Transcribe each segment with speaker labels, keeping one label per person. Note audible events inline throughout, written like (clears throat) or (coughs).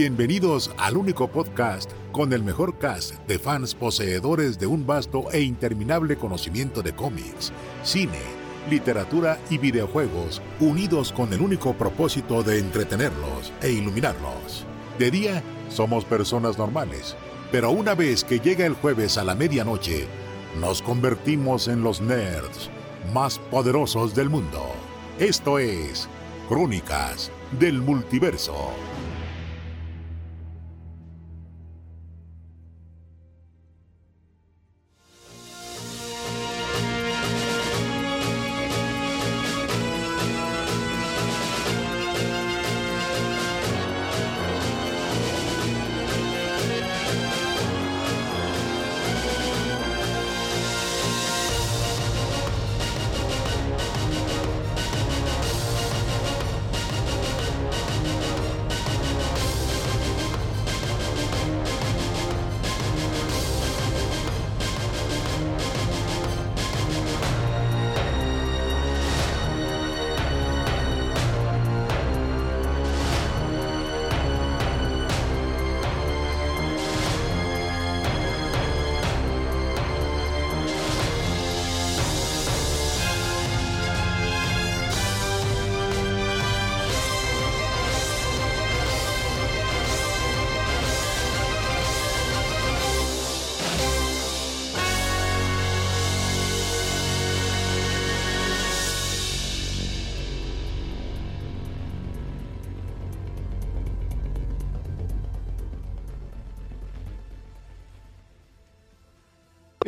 Speaker 1: Bienvenidos al único podcast con el mejor cast de fans poseedores de un vasto e interminable conocimiento de cómics, cine, literatura y videojuegos, unidos con el único propósito de entretenerlos e iluminarlos. De día, somos personas normales, pero una vez que llega el jueves a la medianoche, nos convertimos en los nerds más poderosos del mundo. Esto es Crónicas del Multiverso.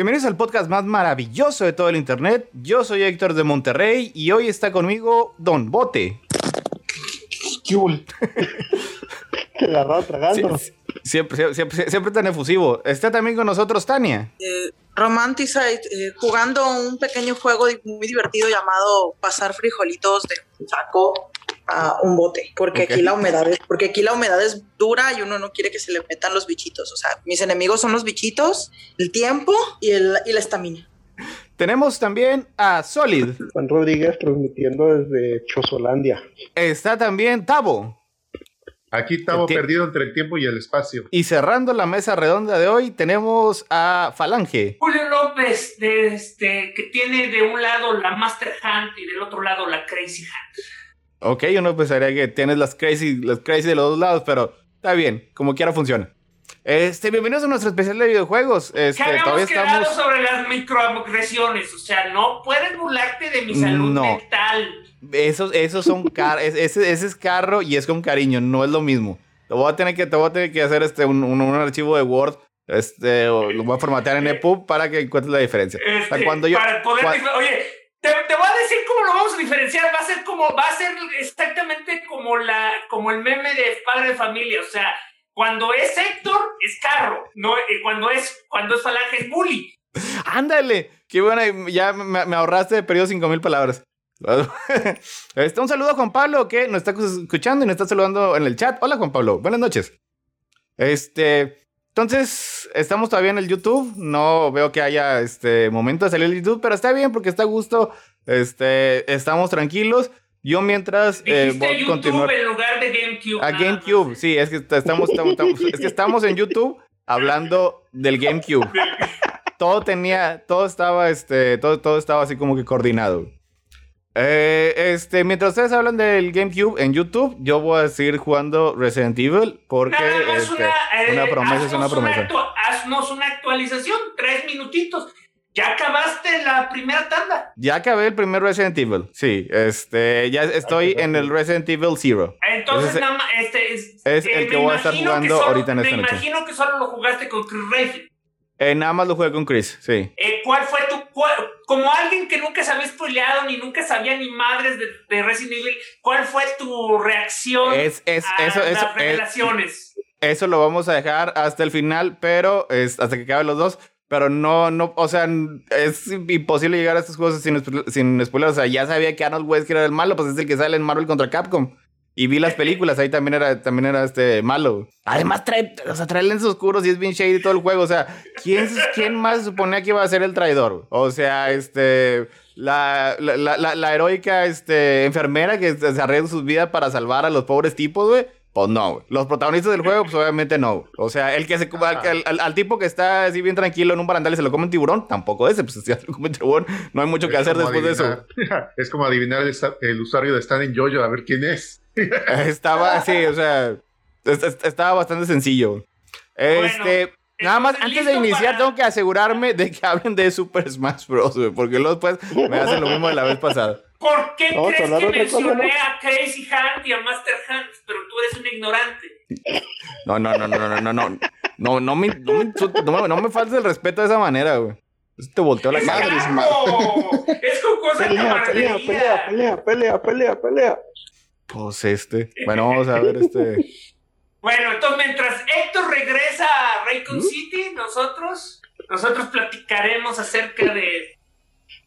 Speaker 2: Bienvenidos al podcast más maravilloso de todo el internet. Yo soy Héctor de Monterrey y hoy está conmigo Don Bote.
Speaker 3: Cool. que agarrado tragando.
Speaker 2: Siempre, siempre, siempre, tan efusivo. Está también con nosotros Tania.
Speaker 4: Eh, Romanticide, eh, jugando un pequeño juego muy divertido llamado pasar frijolitos de un saco a un bote, porque okay. aquí la humedad es, porque aquí la humedad es dura y uno no quiere que se le metan los bichitos. O sea, mis enemigos son los bichitos, el tiempo y, el, y la estamina.
Speaker 2: Tenemos también a Solid.
Speaker 3: Juan Rodríguez transmitiendo desde Chosolandia.
Speaker 2: Está también Tavo.
Speaker 5: Aquí estamos perdidos entre el tiempo y el espacio.
Speaker 2: Y cerrando la mesa redonda de hoy, tenemos a Falange.
Speaker 6: Julio López, de este, que tiene de un lado la Master Hand y del otro lado la Crazy Hand.
Speaker 2: Ok, uno pensaría que tienes las crazy, las crazy de los dos lados, pero está bien, como quiera funciona. Este, bienvenidos a nuestro especial de videojuegos. Este,
Speaker 6: ¿Qué habíamos quedado estamos... sobre las microagresiones? O sea, no puedes burlarte de mi salud
Speaker 2: no.
Speaker 6: mental.
Speaker 2: Esos, esos son car ese, ese es carro y es con cariño, no es lo mismo. Te voy a tener que, te voy a tener que hacer este, un, un, un archivo de Word este, o lo voy a formatear en EPUB para que encuentres la diferencia.
Speaker 6: Este,
Speaker 2: o sea, cuando yo,
Speaker 6: para poder,
Speaker 2: cuando,
Speaker 6: oye, te, voy a decir cómo lo vamos a diferenciar. Va a ser como, va a ser exactamente como la, como el meme de padre de familia. O sea, cuando es Héctor, es carro. No, cuando es, cuando es falange, es bully. (laughs)
Speaker 2: Ándale, qué bueno, ya me, me ahorraste de periodo cinco mil palabras. (laughs) este, un saludo a Juan Pablo que nos está escuchando y nos está saludando en el chat. Hola Juan Pablo, buenas noches. Este, entonces, estamos todavía en el YouTube. No veo que haya este momento de salir el YouTube, pero está bien porque está a gusto. Este, estamos tranquilos. Yo mientras
Speaker 6: eh, voy a continuar. en lugar de GameCube.
Speaker 2: A GameCube, sí, es que estamos, estamos, estamos, es que estamos en YouTube hablando del GameCube. (laughs) todo tenía, todo estaba, este, todo, todo estaba así como que coordinado. Eh, este, mientras ustedes hablan del GameCube en YouTube, yo voy a seguir jugando Resident Evil porque
Speaker 6: no,
Speaker 2: este,
Speaker 6: una, eh,
Speaker 2: una, promesa es una promesa.
Speaker 6: Una haznos una actualización, tres minutitos. Ya acabaste la primera tanda.
Speaker 2: Ya acabé el primer Resident Evil, sí. Este, ya estoy en el Resident Evil Zero.
Speaker 6: Entonces, nada más, este es,
Speaker 2: es
Speaker 6: eh,
Speaker 2: el que voy a estar jugando
Speaker 6: solo,
Speaker 2: ahorita en esta
Speaker 6: me
Speaker 2: noche.
Speaker 6: Me imagino que solo lo jugaste con Chris Redfield.
Speaker 2: Eh, nada más lo jugué con Chris, sí.
Speaker 6: Eh, ¿Cuál fue tu. Cuál, como alguien que nunca se había spoileado ni nunca sabía ni madres de, de Resident Evil, ¿cuál fue tu reacción
Speaker 2: es, es,
Speaker 6: a
Speaker 2: eso,
Speaker 6: las
Speaker 2: eso,
Speaker 6: revelaciones?
Speaker 2: Es, eso lo vamos a dejar hasta el final, pero es, hasta que acaben los dos. Pero no, no, o sea, es imposible llegar a estos juegos sin, sin spoilers. O sea, ya sabía que Arnold Wesker era el malo, pues es el que sale en Marvel contra Capcom. Y vi las películas, ahí también era, también era este malo. Además, trae, o sea, trae lentes oscuros y es bien shady todo el juego. O sea, ¿quién, quién más suponía que iba a ser el traidor? O sea, este. La, la, la, la heroica este, enfermera que se arriesga su vida para salvar a los pobres tipos, güey. Pues no, Los protagonistas del juego, pues obviamente no. O sea, el que se al, al, tipo que está así bien tranquilo en un barandal y se lo come un tiburón, tampoco ese. Pues (laughs) si se lo come un tiburón, no hay mucho que hacer después de eso. (laughs)
Speaker 5: Es como adivinar el, usuario de Stan en Jojo, a ver quién es. (laughs)
Speaker 2: Estaba así, o sea, estaba bastante sencillo. Este, nada más, antes de iniciar, tengo que asegurarme de que hablen de Super Smash Bros. Porque luego después me hacen lo mismo de la vez pasada.
Speaker 6: ¿Por qué crees que mencioné a Crazy Hand y a Master Hand? Pero tú eres un ignorante.
Speaker 2: No, no, no, no, no, no, no. No, no me, no me, no, no me faltes el respeto de esa manera, güey. Te volteó la cara.
Speaker 6: Es con cosa pelea,
Speaker 3: pelea, pelea, pelea, pelea, pelea, pelea.
Speaker 2: Pues este. (laughs) Bueno, vamos a ver este.
Speaker 6: Bueno, entonces mientras Héctor regresa a Raycon ¿Mm? City, nosotros, nosotros platicaremos acerca de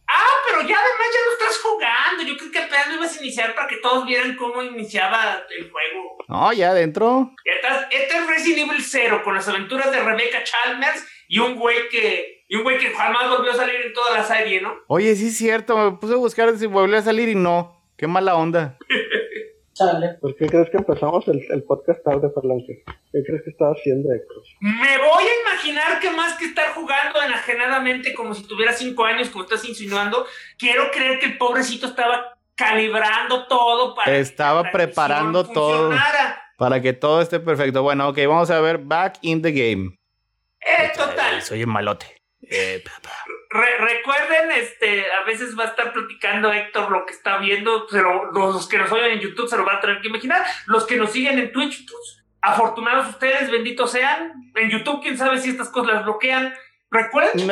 Speaker 6: Ah, pero ya además ya lo estás jugando. Yo creo que apenas lo ibas a iniciar para que todos vieran cómo iniciaba el juego.
Speaker 2: No, ya adentro.
Speaker 6: Este es Resident Evil 0 con las aventuras de Rebecca Chalmers y un güey que. Y un güey que jamás volvió a salir en toda la serie, ¿no?
Speaker 2: Oye, sí es cierto. Me puse a buscar si volvió a salir y no. Qué mala onda. (laughs)
Speaker 3: ¿Por qué crees que empezamos el, el podcast tarde, Ferlante? ¿Qué crees que estaba haciendo Héctor?
Speaker 6: Me voy a imaginar que más que estar jugando enajenadamente como si tuviera cinco años, como estás insinuando, quiero creer que el pobrecito estaba calibrando todo para
Speaker 2: estaba preparando todo para que todo esté perfecto. Bueno, ok, vamos a ver Back in the Game.
Speaker 6: Eh, total.
Speaker 2: Soy un malote. Eh,
Speaker 6: recuerden, este, a veces va a estar platicando Héctor lo que está viendo, pero los que nos oyen en YouTube se lo van a tener que imaginar. Los que nos siguen en Twitch, pues, afortunados ustedes, benditos sean. En YouTube, quién sabe si estas cosas las bloquean. Recuerden,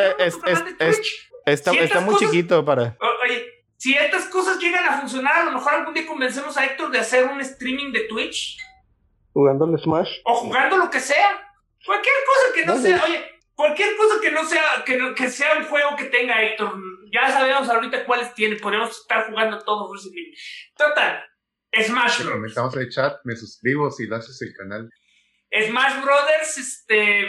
Speaker 2: está, muy chiquito para.
Speaker 6: Oye, si estas cosas llegan a funcionar, a lo mejor algún día convencemos a Héctor de hacer un streaming de Twitch.
Speaker 3: Jugando el Smash.
Speaker 6: O jugando lo que sea. Cualquier cosa que no sea, oye, Cualquier cosa que no sea, que, que sea un juego que tenga Héctor, ya sabemos ahorita cuáles tiene, podemos estar jugando todos Resident Total, Smash Bros.
Speaker 5: Comentamos en el chat, me suscribo si lo haces el canal.
Speaker 6: Smash Brothers, este.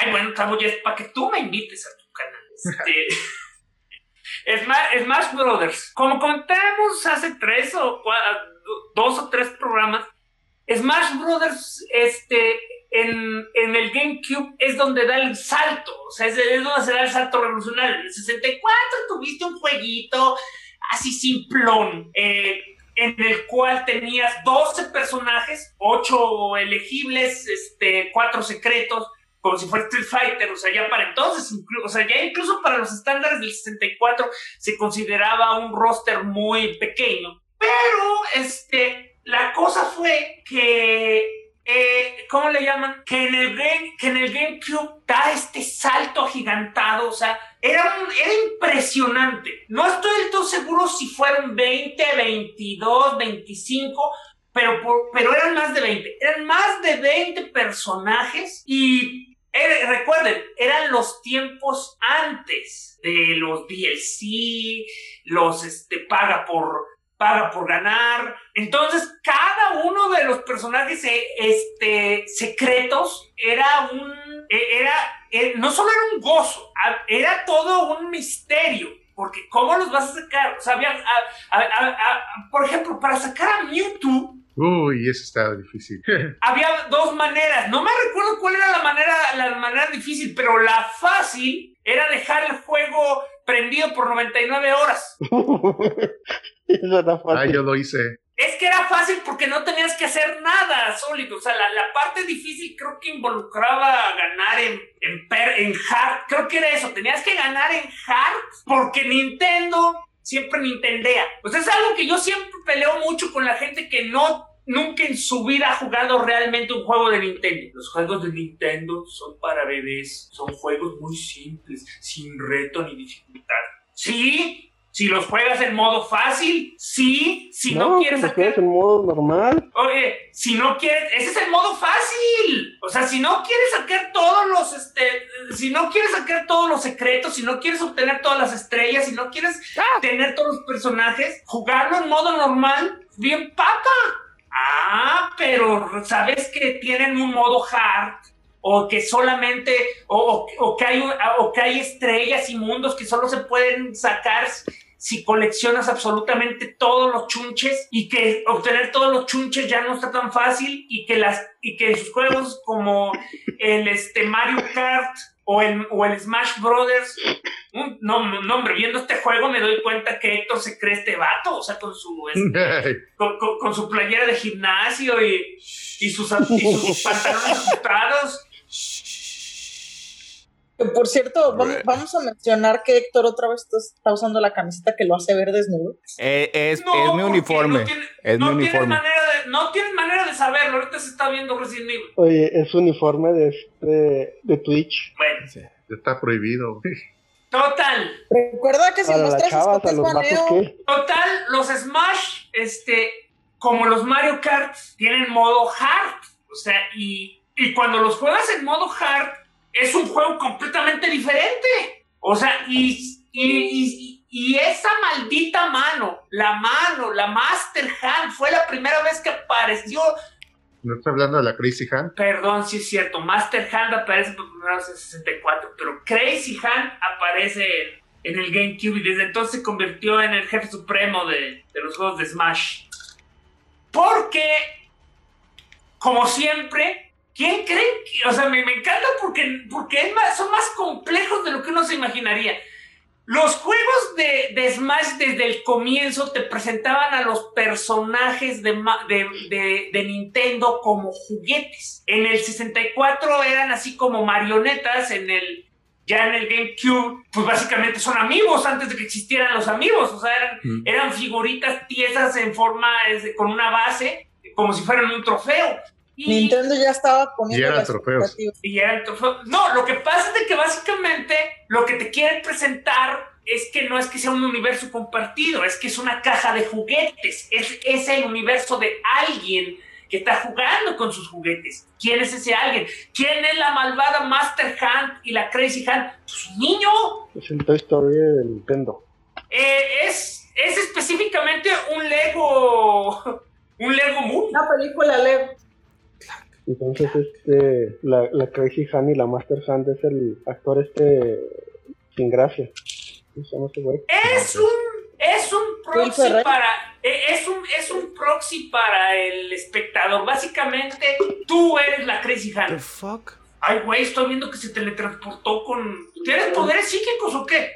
Speaker 6: Ay, bueno, estamos ya para que tú me invites a tu canal. Este. (laughs) Smash, Smash Brothers. Como contamos hace tres o cuatro, dos o tres programas, Smash Brothers, este, en, el GameCube es donde da el salto, o sea, es, donde se da el salto revolucionario. En el 64 tuviste un jueguito así simplón, eh, en el cual tenías 12 personajes, 8 elegibles, este, 4 secretos, como si fuera Street Fighter, o sea, ya para entonces, o sea, ya incluso para los estándares del 64 se consideraba un roster muy pequeño. Pero, este, la cosa fue que eh, ¿cómo le llaman? Que en, el game, que en el GameCube da este salto agigantado, o sea, era, era impresionante. No estoy del todo seguro si fueron 20, 22, 25, pero, pero eran más de 20. Eran más de 20 personajes y eh, recuerden, eran los tiempos antes de los DLC, los este, paga por paga por ganar. Entonces, cada uno de los personajes eh, este, secretos era un. E, era, e, no solo era un gozo, era todo un misterio. Porque, ¿cómo los vas a sacar? O sea, por ejemplo, para sacar a Mewtwo.
Speaker 5: Uy, eso estaba difícil. (laughs)
Speaker 6: había dos maneras. No me recuerdo cuál era la manera, la manera difícil, pero la fácil era dejar el juego prendido por 99 horas. (laughs) (laughs)
Speaker 5: Ah, yo lo hice.
Speaker 6: Es que era fácil porque no tenías que hacer nada sólido. O sea, la, parte difícil creo que involucraba ganar en, en, en hard. Creo que era eso. Tenías que ganar en hard porque Nintendo siempre Nintendea. Pues es algo que yo siempre peleo mucho con la gente que no nunca en su vida ha jugado realmente un juego de Nintendo. Los juegos de Nintendo son para bebés, son juegos muy simples, sin reto ni dificultad. Sí, si los juegas en modo fácil, sí. Si no, quieres
Speaker 3: si sacar... en modo normal.
Speaker 6: Oye, si no quieres, ese es el modo fácil. O sea, si no quieres sacar todos los, este, si no quieres sacar todos los secretos, si no quieres obtener todas las estrellas, si no quieres ah. tener todos los personajes, jugarlo en modo normal, bien papa. Ah, pero sabes que tienen un modo hard o que solamente, o, o, que hay, o que hay estrellas y mundos que solo se pueden sacar si coleccionas absolutamente todos los chunches y que obtener todos los chunches ya no está tan fácil y que las y que sus juegos como el este Mario Kart o el, o el Smash Brothers. No, no, hombre, viendo este juego me doy cuenta que Héctor se cree este vato, o sea, con su, este, (laughs) con, su playera de gimnasio y, y sus, y sus pantalones (laughs) ajustados.
Speaker 4: Por cierto, vamos, a mencionar que Héctor otra vez está usando la camiseta que lo hace ver desnudo.
Speaker 2: Eh, es, es, mi uniforme. No, tiene, es mi uniforme.
Speaker 6: Manera de, no tienes manera de saberlo. Ahorita se está viendo recién
Speaker 3: Oye, es uniforme de, este, de Twitch.
Speaker 6: Bueno.
Speaker 5: Sí. Está prohibido.
Speaker 6: Total.
Speaker 4: Recuerda que si muestras chavas, a los
Speaker 6: Total, los Smash, este, como los Mario Kart, tienen modo hard. O sea, y, y cuando los juegas en modo hard es un juego completamente diferente. O sea, y, y, y, esa maldita mano, la mano, la Master Hand, fue la primera vez que apareció.
Speaker 5: ¿No estás hablando de la Crazy Hand?
Speaker 6: Perdón, sí es cierto. Master Hand aparece por primera vez en 64, pero Crazy Hand aparece en el GameCube y desde entonces se convirtió en el jefe supremo de, de los juegos de Smash. Porque, como siempre, ¿Quién cree? Que, o sea, me, encanta porque, porque son más complejos de lo que uno se imaginaría. Los juegos de, de, Smash desde el comienzo te presentaban a los personajes de, de, de, Nintendo como juguetes. En el 64 eran así como marionetas, en el ya en el GameCube, pues básicamente son amigos antes de que existieran los amigos. O sea, eran, mm. eran figuritas piezas en forma con una base, como si fueran un trofeo.
Speaker 4: Nintendo ya estaba poniendo.
Speaker 5: Y eran trofeos.
Speaker 6: Y eran trofeos. No, lo que pasa es de que básicamente lo que te quieren presentar es que no es que sea un universo compartido, es que es una caja de juguetes. Es, es el universo de alguien que está jugando con sus juguetes. ¿Quién es ese alguien? ¿Quién es la malvada Master Hand y la Crazy Hand? Pues un niño.
Speaker 3: Es el Toy Story de Nintendo.
Speaker 6: Eh, es, es específicamente un Lego. (laughs) Un Lego Movie.
Speaker 4: Una película Lego.
Speaker 3: Entonces, este, la, la Crazy Han y la Master Hand es el actor este sin gracia.
Speaker 6: Es un, es un proxy para, e, es un, es un proxy para el espectador. Básicamente, tú eres la Crazy Han.
Speaker 2: The fuck?
Speaker 6: Ay, güey, estoy viendo que se teletransportó con. ¿Tienes poderes psíquicos o qué?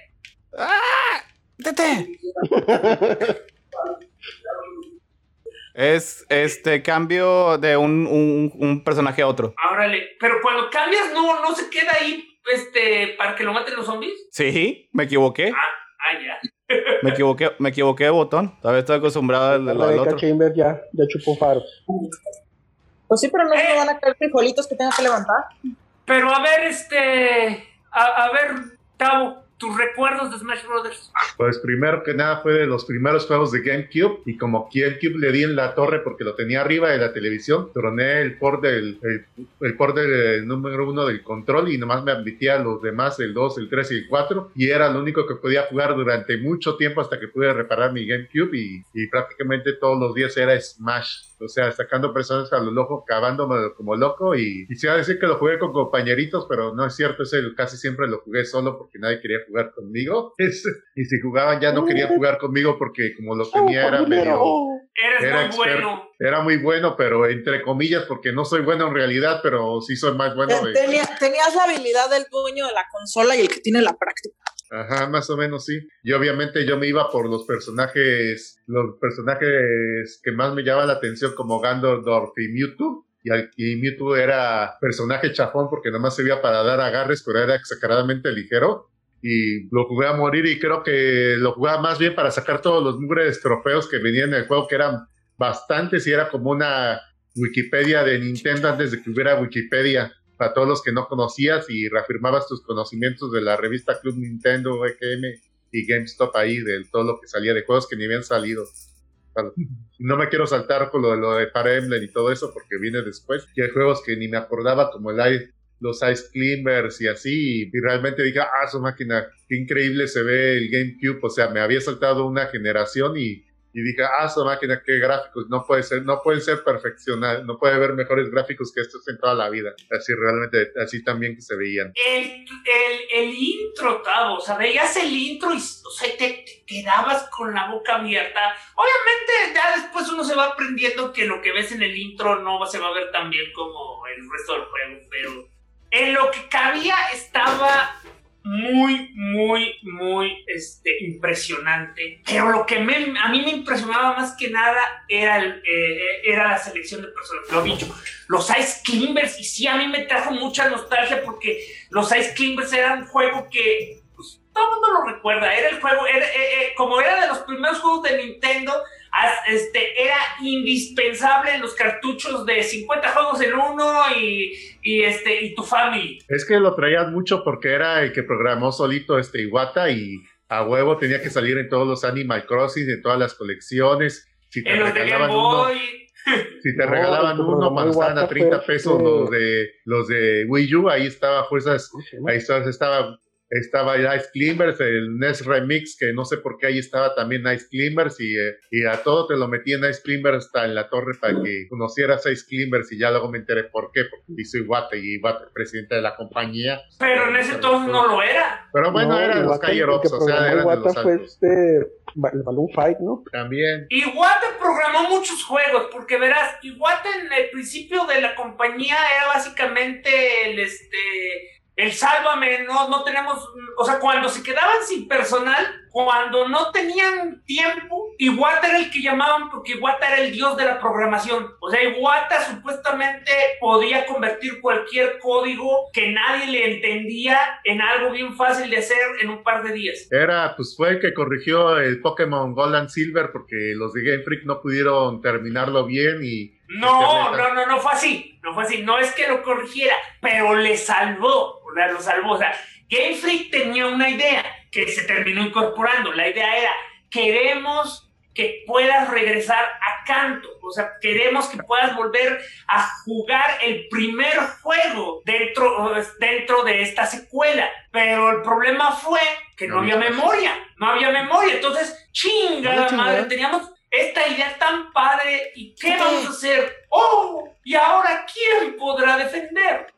Speaker 2: ¡Ah! ¡Tete! (laughs) Es este cambio de un, un, personaje a otro.
Speaker 6: Órale, pero cuando cambias no, no se queda ahí este, para que lo maten los zombies.
Speaker 2: Sí, me equivoqué.
Speaker 6: Ah, ah ya. (laughs)
Speaker 2: me equivoqué, me equivoqué de botón. Todavía estoy acostumbrado al, al, al otro.
Speaker 3: Chamber ya, ya chupó faros.
Speaker 4: Pues sí, pero no se eh. van a caer frijolitos que tenga que levantar.
Speaker 6: Pero a ver, este. A, a ver, Tavo tus recuerdos de Smash Brothers.
Speaker 5: Pues primero que nada fue de los primeros juegos de GameCube y como GameCube le di en la torre porque lo tenía arriba de la televisión, troné el port del, el, port del número uno del control y nomás me admitía los demás, el 2, el 3 y el 4 y era lo único que podía jugar durante mucho tiempo hasta que pude reparar mi GameCube y, y prácticamente todos los días era Smash o sea, sacando personas a lo loco, cavándome como loco y quisiera decir que lo jugué con compañeritos, pero no es cierto, ese casi siempre lo jugué solo porque nadie quería jugar conmigo. (laughs) y si jugaban ya no querían jugar conmigo porque como lo tenía era medio...
Speaker 6: era muy bueno.
Speaker 5: Era muy bueno, pero entre comillas, porque no soy bueno en realidad, pero sí soy más bueno.
Speaker 4: tenías la habilidad del dueño de la consola y el que tiene la práctica.
Speaker 5: Ajá, más o menos sí. Y obviamente yo me iba por los personajes, los personajes que más me llamaban la atención como Gandalf y Mewtwo. Y, Mewtwo era personaje chafón porque nomás servía para dar agarres, pero era exageradamente ligero. Y lo jugué a morir y creo que lo jugaba más bien para sacar todos los mugres trofeos que venían en el juego, que eran bastantes y era como una Wikipedia de Nintendo antes de que hubiera Wikipedia para todos los que no conocías y reafirmabas tus conocimientos de la revista Club Nintendo, EKM y GameStop ahí, de todo lo que salía de juegos que ni habían salido. No me quiero saltar con lo de, lo de Fire Emblem y todo eso porque viene después. Y hay juegos que ni me acordaba como el los Ice Climbers y así, y realmente dije, ah, su máquina, qué increíble se ve el GameCube, o sea, me había saltado una generación y, y dije, ah, su máquina, qué gráficos, no puede ser, no pueden ser perfeccionados, no puede haber mejores gráficos que estos en toda la vida. Así realmente, así también que se veían.
Speaker 6: El, el, el intro, Tavo, o sea, veías el intro y o sea, te, te, quedabas con la boca abierta. Obviamente, ya después uno se va aprendiendo que lo que ves en el intro no se va a ver tan bien como el resto del juego, pero en lo que cabía estaba muy, muy, muy este, impresionante. Pero lo que a mí me impresionaba más que nada era, eh, era la selección de personajes. Lo dicho, los Ice Climbers, y sí, a mí me trajo mucha nostalgia porque los Ice Climbers eran un juego que pues, todo el mundo lo recuerda. Era el juego, era, eh, eh, como era de los primeros juegos de Nintendo este, era indispensable en los cartuchos de 50 juegos en uno y, y, este, y tu family.
Speaker 5: Es que lo traías mucho porque era el que programó solito este Iwata y a huevo tenía que salir en todos los Animal Crossing, en todas las colecciones. Si te
Speaker 6: en los
Speaker 5: regalaban uno, (laughs) si te regalaban
Speaker 3: No,
Speaker 5: uno cuando estaban a
Speaker 3: Iwata
Speaker 5: 30
Speaker 3: fue
Speaker 5: pesos los de los de Wii U, ahí estaba fuerzas, ahí estaba, estaba Ice Climbers, el NES Remix, que no sé por qué ahí estaba también Ice Climbers, y, eh, y a todo te lo metí en Ice Climbers hasta en la torre para que conocieras Ice Climbers, y ya luego me enteré por qué, porque hizo Iwate, y Iwate, presidente de la compañía.
Speaker 6: Pero en ese entonces no lo era.
Speaker 5: Pero bueno,
Speaker 3: No,
Speaker 5: eran los
Speaker 3: Iwata, el
Speaker 5: Cayer
Speaker 3: que
Speaker 5: Ops, o sea, eran de los
Speaker 3: fue
Speaker 5: altos.
Speaker 3: este, el Balloon Fight, ¿no?
Speaker 5: También.
Speaker 6: Iwata programó muchos juegos, porque verás, Iwata en el principio de la compañía era básicamente el este el sálvame, no, no tenemos, o sea, cuando se quedaban sin personal, cuando no tenían tiempo, Iwata era el que llamaban porque Iwata era el dios de la programación. O sea, Iwata supuestamente podía convertir cualquier código que nadie le entendía en algo bien fácil de hacer en un par de días.
Speaker 5: Era, pues fue el que corrigió el Pokémon Gold and Silver porque los de Game Freak no pudieron terminarlo bien y
Speaker 6: No,
Speaker 5: Internet.
Speaker 6: no, no, no fue así. No fue así. No es que lo corrigiera, pero le salvó. O sea, lo salvó. O sea, Game Freak tenía una idea que se terminó incorporando. La idea era, queremos que puedas regresar a canto. O sea, queremos que puedas volver a jugar el primer juego dentro, dentro de esta secuela. Pero el problema fue que no,
Speaker 5: No
Speaker 6: había memoria. No había memoria. Entonces, chingada
Speaker 7: chingada.
Speaker 6: madre, teníamos esta idea tan padre y qué vamos a hacer. Oh, y ahora quién podrá defender.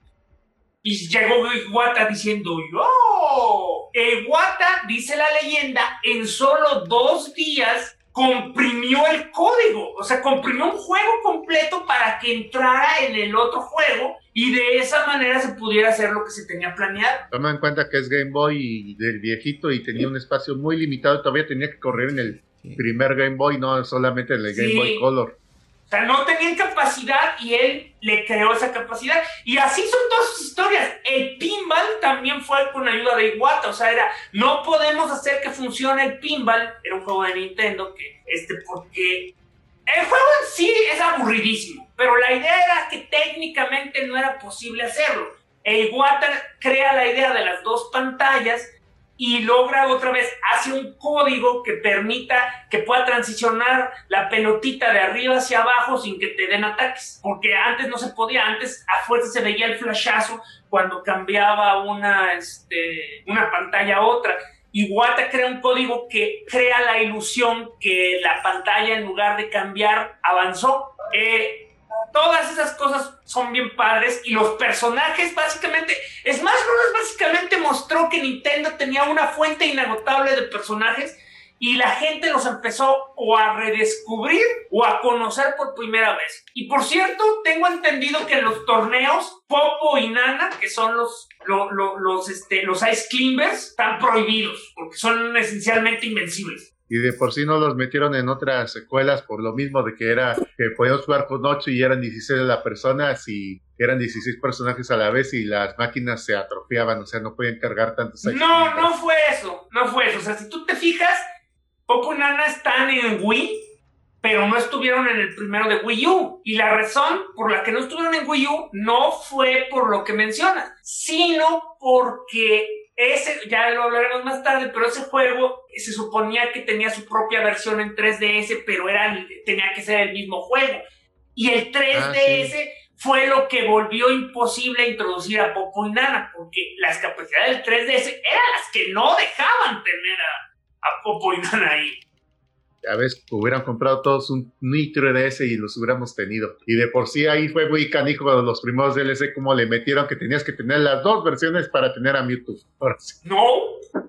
Speaker 6: Y llegó Iwata diciendo yo. Iwata dice la leyenda en solo dos días comprimió el código, o sea, comprimió un juego completo para que entrara en el otro juego y de esa manera se pudiera hacer lo que se tenía planeado.
Speaker 5: Toma en cuenta que es Game Boy y del viejito y tenía un espacio muy limitado, todavía tenía que correr en el primer Game Boy, no solamente en el Game
Speaker 6: Sí.
Speaker 5: Boy Color.
Speaker 6: O sea, no tenían capacidad y él le creó esa capacidad. Y así son todas sus historias. El pinball también fue con ayuda de Iwata. O sea, era, no podemos hacer que funcione el pinball. Era un juego de Nintendo que, este, porque el juego en sí es aburridísimo. Pero la idea era que técnicamente no era posible hacerlo. El Iwata crea la idea de las dos pantallas y logra otra vez, hace un código que permita que pueda transicionar la pelotita de arriba hacia abajo sin que te den ataques. Porque antes no se podía, antes a fuerza se veía el flashazo cuando cambiaba una, este, una pantalla a otra. Iwata crea un código que crea la ilusión que la pantalla en lugar de cambiar avanzó. Eh, todas esas cosas son bien padres y los personajes básicamente Smash Bros. básicamente mostró que Nintendo tenía una fuente inagotable de personajes y la gente los empezó o a redescubrir o a conocer por primera vez. Y por cierto, tengo entendido que en los torneos Popo y Nana, que son los, lo- lo- los, este, los Ice Climbers, están prohibidos porque son esencialmente invencibles.
Speaker 5: Y de por sí no los metieron en otras secuelas por lo mismo de que era que podíamos jugar con 8 y eran 16 de las personas y eran 16 personajes a la vez y las máquinas se atrofiaban, o sea, no podían cargar tantos
Speaker 6: No, no fue eso, no fue eso. O sea, si tú te fijas, Popo y Nana están en Wii, pero no estuvieron en el primero de Wii U. Y la razón por la que no estuvieron en Wii U no fue por lo que mencionas, sino porque ese, ya lo hablaremos más tarde, pero ese juego se suponía que tenía su propia versión en 3DS, pero era, tenía que ser el mismo juego. Y el 3DS fue lo que volvió imposible introducir a Popo y Nana, porque las capacidades del 3DS eran las que no dejaban tener a, a Popo y Nana ahí.
Speaker 5: A veces hubieran comprado todos un Nitro DS y los hubiéramos tenido. Y de por sí ahí fue muy canijo de los primeros DLC como le metieron que tenías que tener las dos versiones para tener a Mewtwo. Ahora sí.
Speaker 6: No.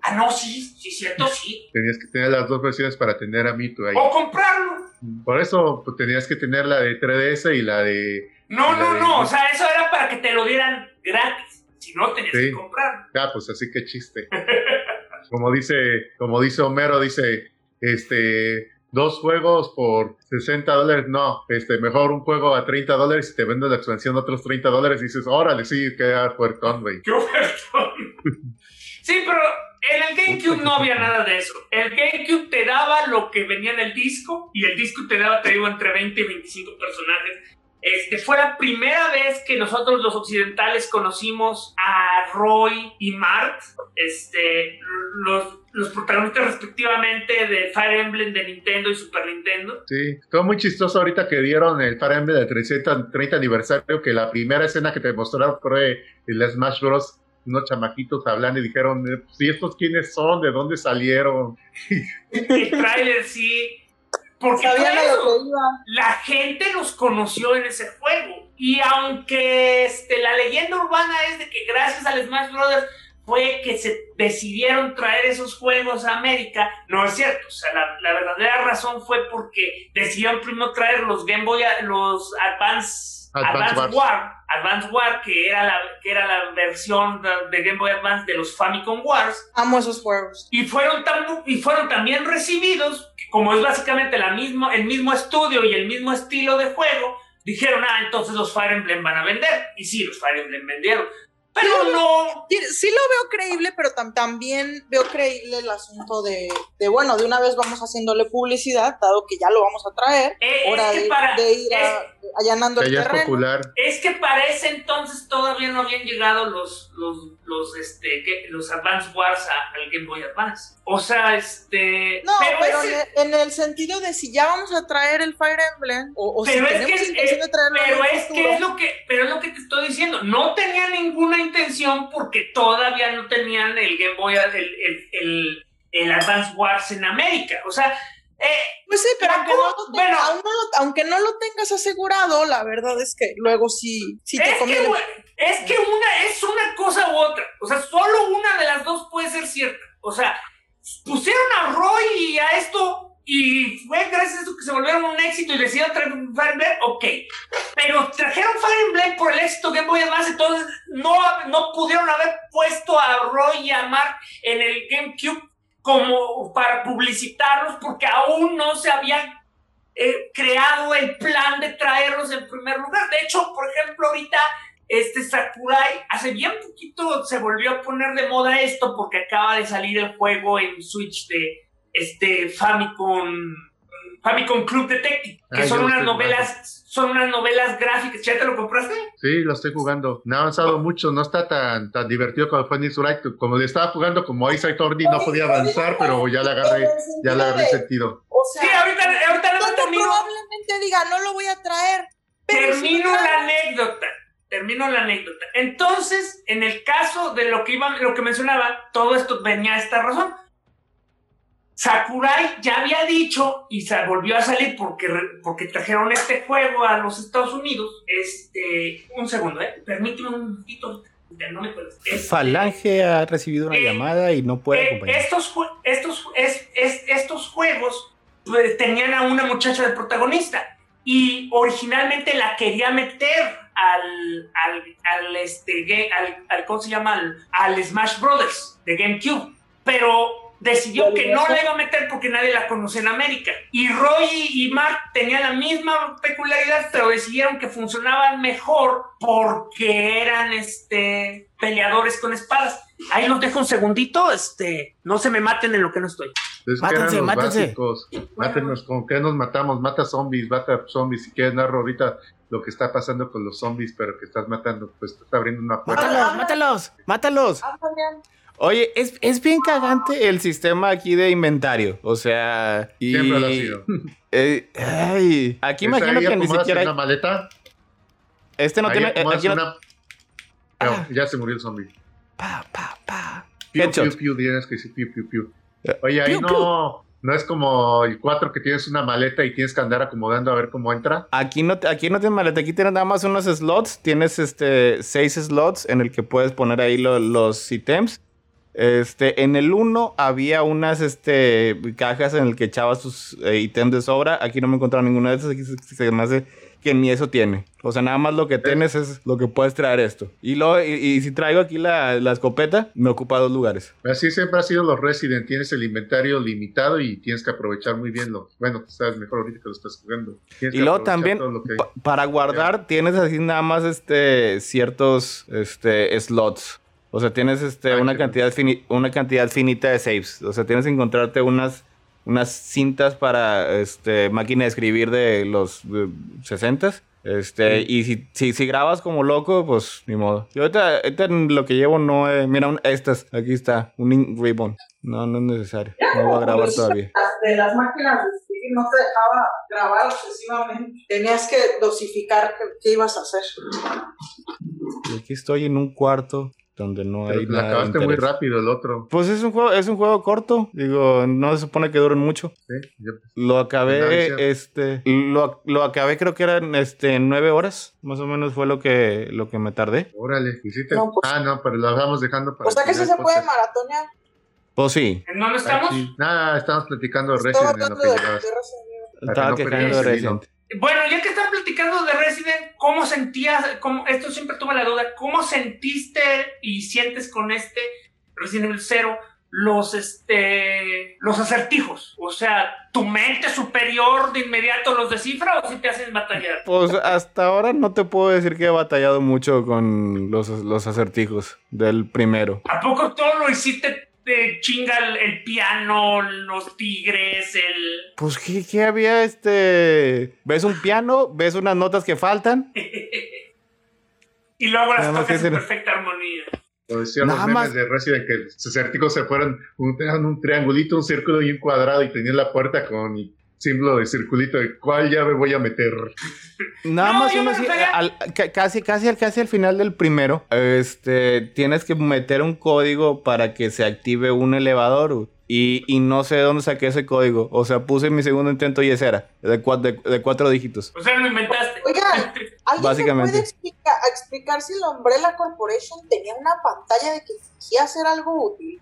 Speaker 6: Ah, no, sí, sí, cierto, sí.
Speaker 5: Tenías que tener las dos versiones para tener a Mewtwo ahí.
Speaker 6: O comprarlo.
Speaker 5: Por eso pues, tenías que tener la de 3DS y la de...
Speaker 6: No,
Speaker 5: La
Speaker 6: no,
Speaker 5: de-
Speaker 6: no. O sea, eso era para que te lo dieran gratis. Si no, tenías
Speaker 5: Sí.
Speaker 6: que comprarlo.
Speaker 5: Ah, pues así que chiste. (laughs) Como dice, como dice Homero, dice, este, dos juegos por 60 dólares, no, este, mejor un juego a 30 dólares y te venden la expansión a otros 30 dólares y dices, órale, sí, queda fuertón, güey.
Speaker 6: ¡Qué ofertón! (laughs) Sí, pero en el GameCube no había nada de eso. El GameCube te daba lo que venía en el disco y el disco te daba, te digo, entre 20 y 25 personajes. Este, fue la primera vez que nosotros los occidentales conocimos a Roy y Mart, este, los, los protagonistas respectivamente de Fire Emblem de Nintendo y Super Nintendo.
Speaker 5: Sí, estuvo muy chistoso ahorita que dieron el Fire Emblem del 30, 30 aniversario, que la primera escena que te mostraron fue el Smash Bros. Unos chamaquitos hablando y dijeron, eh, pues, ¿y estos quiénes son? ¿De dónde salieron?
Speaker 6: El tráiler sí. Porque
Speaker 4: Sabían
Speaker 6: fue
Speaker 4: a lo
Speaker 6: eso.
Speaker 4: que iban.
Speaker 6: la gente los conoció en ese juego. Y aunque este, la leyenda urbana es de que gracias al Smash Brothers fue que se decidieron traer esos juegos a América, no es cierto. O sea, la, la verdadera razón fue porque decidieron primero traer los Game Boy, los Advance,
Speaker 5: Advance
Speaker 6: Advance, War, Advance War, que era la, que era la versión de, de Game Boy Advance de los Famicom Wars
Speaker 4: Amo esos juegos.
Speaker 6: y fueron, tan, y fueron tan bien recibidos, como es básicamente la mismo, el mismo estudio y el mismo estilo de juego, dijeron, ah, entonces los Fire Emblem van a vender. Y sí, los Fire Emblem vendieron. Pero no...
Speaker 4: Sí, lo veo creíble, pero tam- también veo creíble el asunto de, de, bueno, de una vez vamos haciéndole publicidad, dado que ya lo vamos a traer.
Speaker 6: Eh,
Speaker 4: Hora
Speaker 6: es que
Speaker 4: de,
Speaker 6: para-
Speaker 4: de ir a- allanando
Speaker 5: Que
Speaker 4: el
Speaker 5: es
Speaker 4: terreno.
Speaker 5: popular.
Speaker 6: Es que para ese entonces todavía no habían llegado los, los, los, este, los Advance Wars a- al Game Boy Advance. O sea, este...
Speaker 4: No, pero,
Speaker 6: ese-
Speaker 4: en, el, en el sentido de si ya vamos a traer el Fire Emblem, o, o si
Speaker 6: Pero es
Speaker 4: tenemos
Speaker 6: que, es-
Speaker 4: intención
Speaker 6: es-
Speaker 4: de traerlo en
Speaker 6: pero es
Speaker 4: futuro.
Speaker 6: que es lo que, pero es lo que te estoy diciendo. No tenía ninguna intención porque todavía no tenían el Game Boy, el, el, el, el Advance Wars en América. O sea, eh,
Speaker 4: Pues sí, pero aunque no, lo tenga-
Speaker 6: bueno.
Speaker 4: aún no lo- aunque no lo tengas asegurado, la verdad es que luego sí, sí te
Speaker 6: es, que,
Speaker 4: conviene.
Speaker 6: es que una es una cosa u otra. O sea, solo una de las dos puede ser cierta. O sea, pusieron a Roy y a esto y fue gracias a eso que se volvieron un éxito y decidieron traer Fire Emblem, ok. Pero trajeron Fire Emblem por el éxito Game Boy Advance, entonces no, no pudieron haber puesto a Roy y a Mark en el GameCube como para publicitarlos porque aún no se había eh, creado el plan de traerlos en primer lugar. De hecho, por ejemplo, ahorita este Sakurai hace bien poquito se volvió a poner de moda esto porque acaba de salir el juego en Switch de este Famicom Famicom Club Detective, que
Speaker 5: Ah,
Speaker 6: son unas novelas, son unas novelas gráficas. ¿Ya te lo compraste?
Speaker 5: Sí, lo estoy jugando. No ha avanzado mucho, no está tan, tan divertido como fue Nice Wright. Como le estaba jugando como Isaac Tordi, no podía avanzar, pero ya le agarré, ya le agarré sentido.
Speaker 4: O sea,
Speaker 6: Sí, ahorita, ahorita no termino,
Speaker 4: probablemente diga, no lo voy a traer. Pero
Speaker 6: termino la anécdota. Termino la anécdota. Entonces, en el caso de lo que iba, lo que mencionaba, todo esto venía a esta razón. Sakurai ya había dicho y se volvió a salir porque, porque trajeron este juego a los Estados Unidos. Este, un segundo, eh. Permíteme un momentito. Ya no me. Este,
Speaker 2: Falange ha recibido una
Speaker 6: Eh,
Speaker 2: llamada y no puede
Speaker 6: eh,
Speaker 2: acompañar.
Speaker 6: estos, jue- estos, es- es- estos juegos pues, tenían a una muchacha de protagonista y originalmente la quería meter al, al, al, este, al, al- ¿cómo se llama? Al, al Smash Brothers de GameCube, pero decidió que no la iba a meter porque nadie la conoce en América. Y Roy y Mark tenían la misma peculiaridad, pero decidieron que funcionaban mejor porque eran este, peleadores con espadas. Ahí los dejo un segundito, este, no se me maten en lo que no estoy.
Speaker 5: Es que
Speaker 2: Mátense,
Speaker 5: los
Speaker 2: mátense.
Speaker 5: básicos. Mátenos, ¿con qué nos matamos? Mata zombies, mata zombies. Si quieres narro ahorita lo que está pasando con los zombies, pero que estás matando, pues estás abriendo una puerta.
Speaker 2: ¡Mátalos, mátalos! ¡Mátalos!
Speaker 4: Ah.
Speaker 2: Oye, es, es bien cagante el sistema aquí de inventario. O sea, y...
Speaker 5: Siempre lo ha sido. (laughs)
Speaker 2: eh, ay, aquí imagino que ni siquiera...
Speaker 5: una maleta.
Speaker 2: Este no
Speaker 5: ahí
Speaker 2: tiene... eh, aquí
Speaker 5: una- No,
Speaker 2: Ah.
Speaker 5: ya se murió el zombie.
Speaker 2: Pa, pa, pa.
Speaker 5: Piu, piu, piu, tienes que decir piu, piu, piu.
Speaker 2: Eh,
Speaker 5: Oye, ahí
Speaker 2: piu,
Speaker 5: no, No es como el 4 que tienes una maleta y tienes que andar acomodando a ver cómo entra.
Speaker 2: Aquí no, aquí no tienes maleta, aquí tienes nada más unos slots. Tienes este seis slots en el que puedes poner ahí lo- los ítems. Este, en el 1 había unas este, cajas en el que echabas tus eh, ítems de sobra. Aquí no me he encontrado ninguna de esas. Aquí se, se me hace que ni eso tiene. O sea, nada más lo que tienes es lo que puedes traer esto. Y, luego, y, y si traigo aquí la, la escopeta, me ocupa dos lugares.
Speaker 5: Así siempre ha sido los Resident. Tienes el inventario limitado y tienes que aprovechar muy bien lo. Bueno, sabes mejor ahorita que lo estás jugando. Tienes
Speaker 2: Y luego también,
Speaker 5: lo que
Speaker 2: para guardar, tienes así nada más este, ciertos este, slots. O sea, tienes este,
Speaker 5: Ah,
Speaker 2: una, cantidad fini- una cantidad finita de saves. O sea, tienes que encontrarte unas, unas cintas para este, máquina de escribir de los 60 este, y si, si, si grabas como loco, pues ni modo. Yo ahorita, ahorita lo que llevo no es. Mira, un- estas, aquí está, un ink ribbon. No, no es necesario. No voy a grabar todavía.
Speaker 4: De las máquinas de escribir no te dejaba grabar obsesivamente. Tenías que dosificar qué, qué ibas a hacer.
Speaker 2: Y aquí estoy en un cuarto donde no
Speaker 5: Pero
Speaker 2: hay
Speaker 5: la
Speaker 2: nada. de
Speaker 5: acabaste muy
Speaker 2: interés.
Speaker 5: rápido el otro.
Speaker 2: Pues es un juego, es un juego corto. Digo, no se supone que duren mucho.
Speaker 5: ¿sí? Yo-
Speaker 2: Lo acabé, este, lo, lo acabé creo que eran este nueve horas, más o menos fue lo que, lo que me tardé.
Speaker 5: Órale, ¿y sí te-
Speaker 4: No, pues-
Speaker 5: Ah, no, pero lo vamos dejando para.
Speaker 4: O sea que sí se puede
Speaker 5: podcast.
Speaker 4: maratonear.
Speaker 2: Pues sí,
Speaker 6: ¿En dónde estamos?
Speaker 5: Sí. Nada, estamos platicando de Resident en lo que
Speaker 4: de, de. Resident
Speaker 2: estaba
Speaker 5: que no
Speaker 2: quejando de Resident.
Speaker 6: Bueno, ya que están platicando de Resident, ¿cómo sentías? Cómo, esto siempre tuve la duda. ¿Cómo sentiste y sientes con este Resident Evil 0 los, este, los acertijos? O sea, ¿tu mente superior de inmediato los descifra o si te hacen batallar?
Speaker 2: Pues hasta ahora no te puedo decir que he batallado mucho con los, los acertijos del primero.
Speaker 6: ¿A poco todo lo hiciste de chinga el, el piano, los tigres, el...
Speaker 2: Pues ¿qué, qué había este... Ves un piano, ves unas notas que faltan. (laughs)
Speaker 6: y luego las
Speaker 2: Nada
Speaker 6: tocas en perfecta armonía?
Speaker 5: Lo decían
Speaker 2: Nada
Speaker 5: los memes
Speaker 2: más-
Speaker 5: de Resident que sus acertijos se fueron un, un triangulito, un círculo y un cuadrado y tenían la puerta con símbolo de circulito de cuál llave voy a meter.
Speaker 2: Nada
Speaker 6: No,
Speaker 2: más uno
Speaker 6: me
Speaker 2: así, al- ca- casi, casi, al- casi al final del primero, este, tienes que meter un código para que se active un elevador. Y, y no sé de dónde saqué ese código. O sea, puse mi segundo intento y ese era, de, cua- de- de cuatro dígitos.
Speaker 6: O sea, lo inventaste.
Speaker 4: Oigan, (laughs) ¿alguien
Speaker 2: Básicamente.
Speaker 4: me puede explica- explicar si la Umbrella Corporation tenía una pantalla de que fingía hacer algo útil?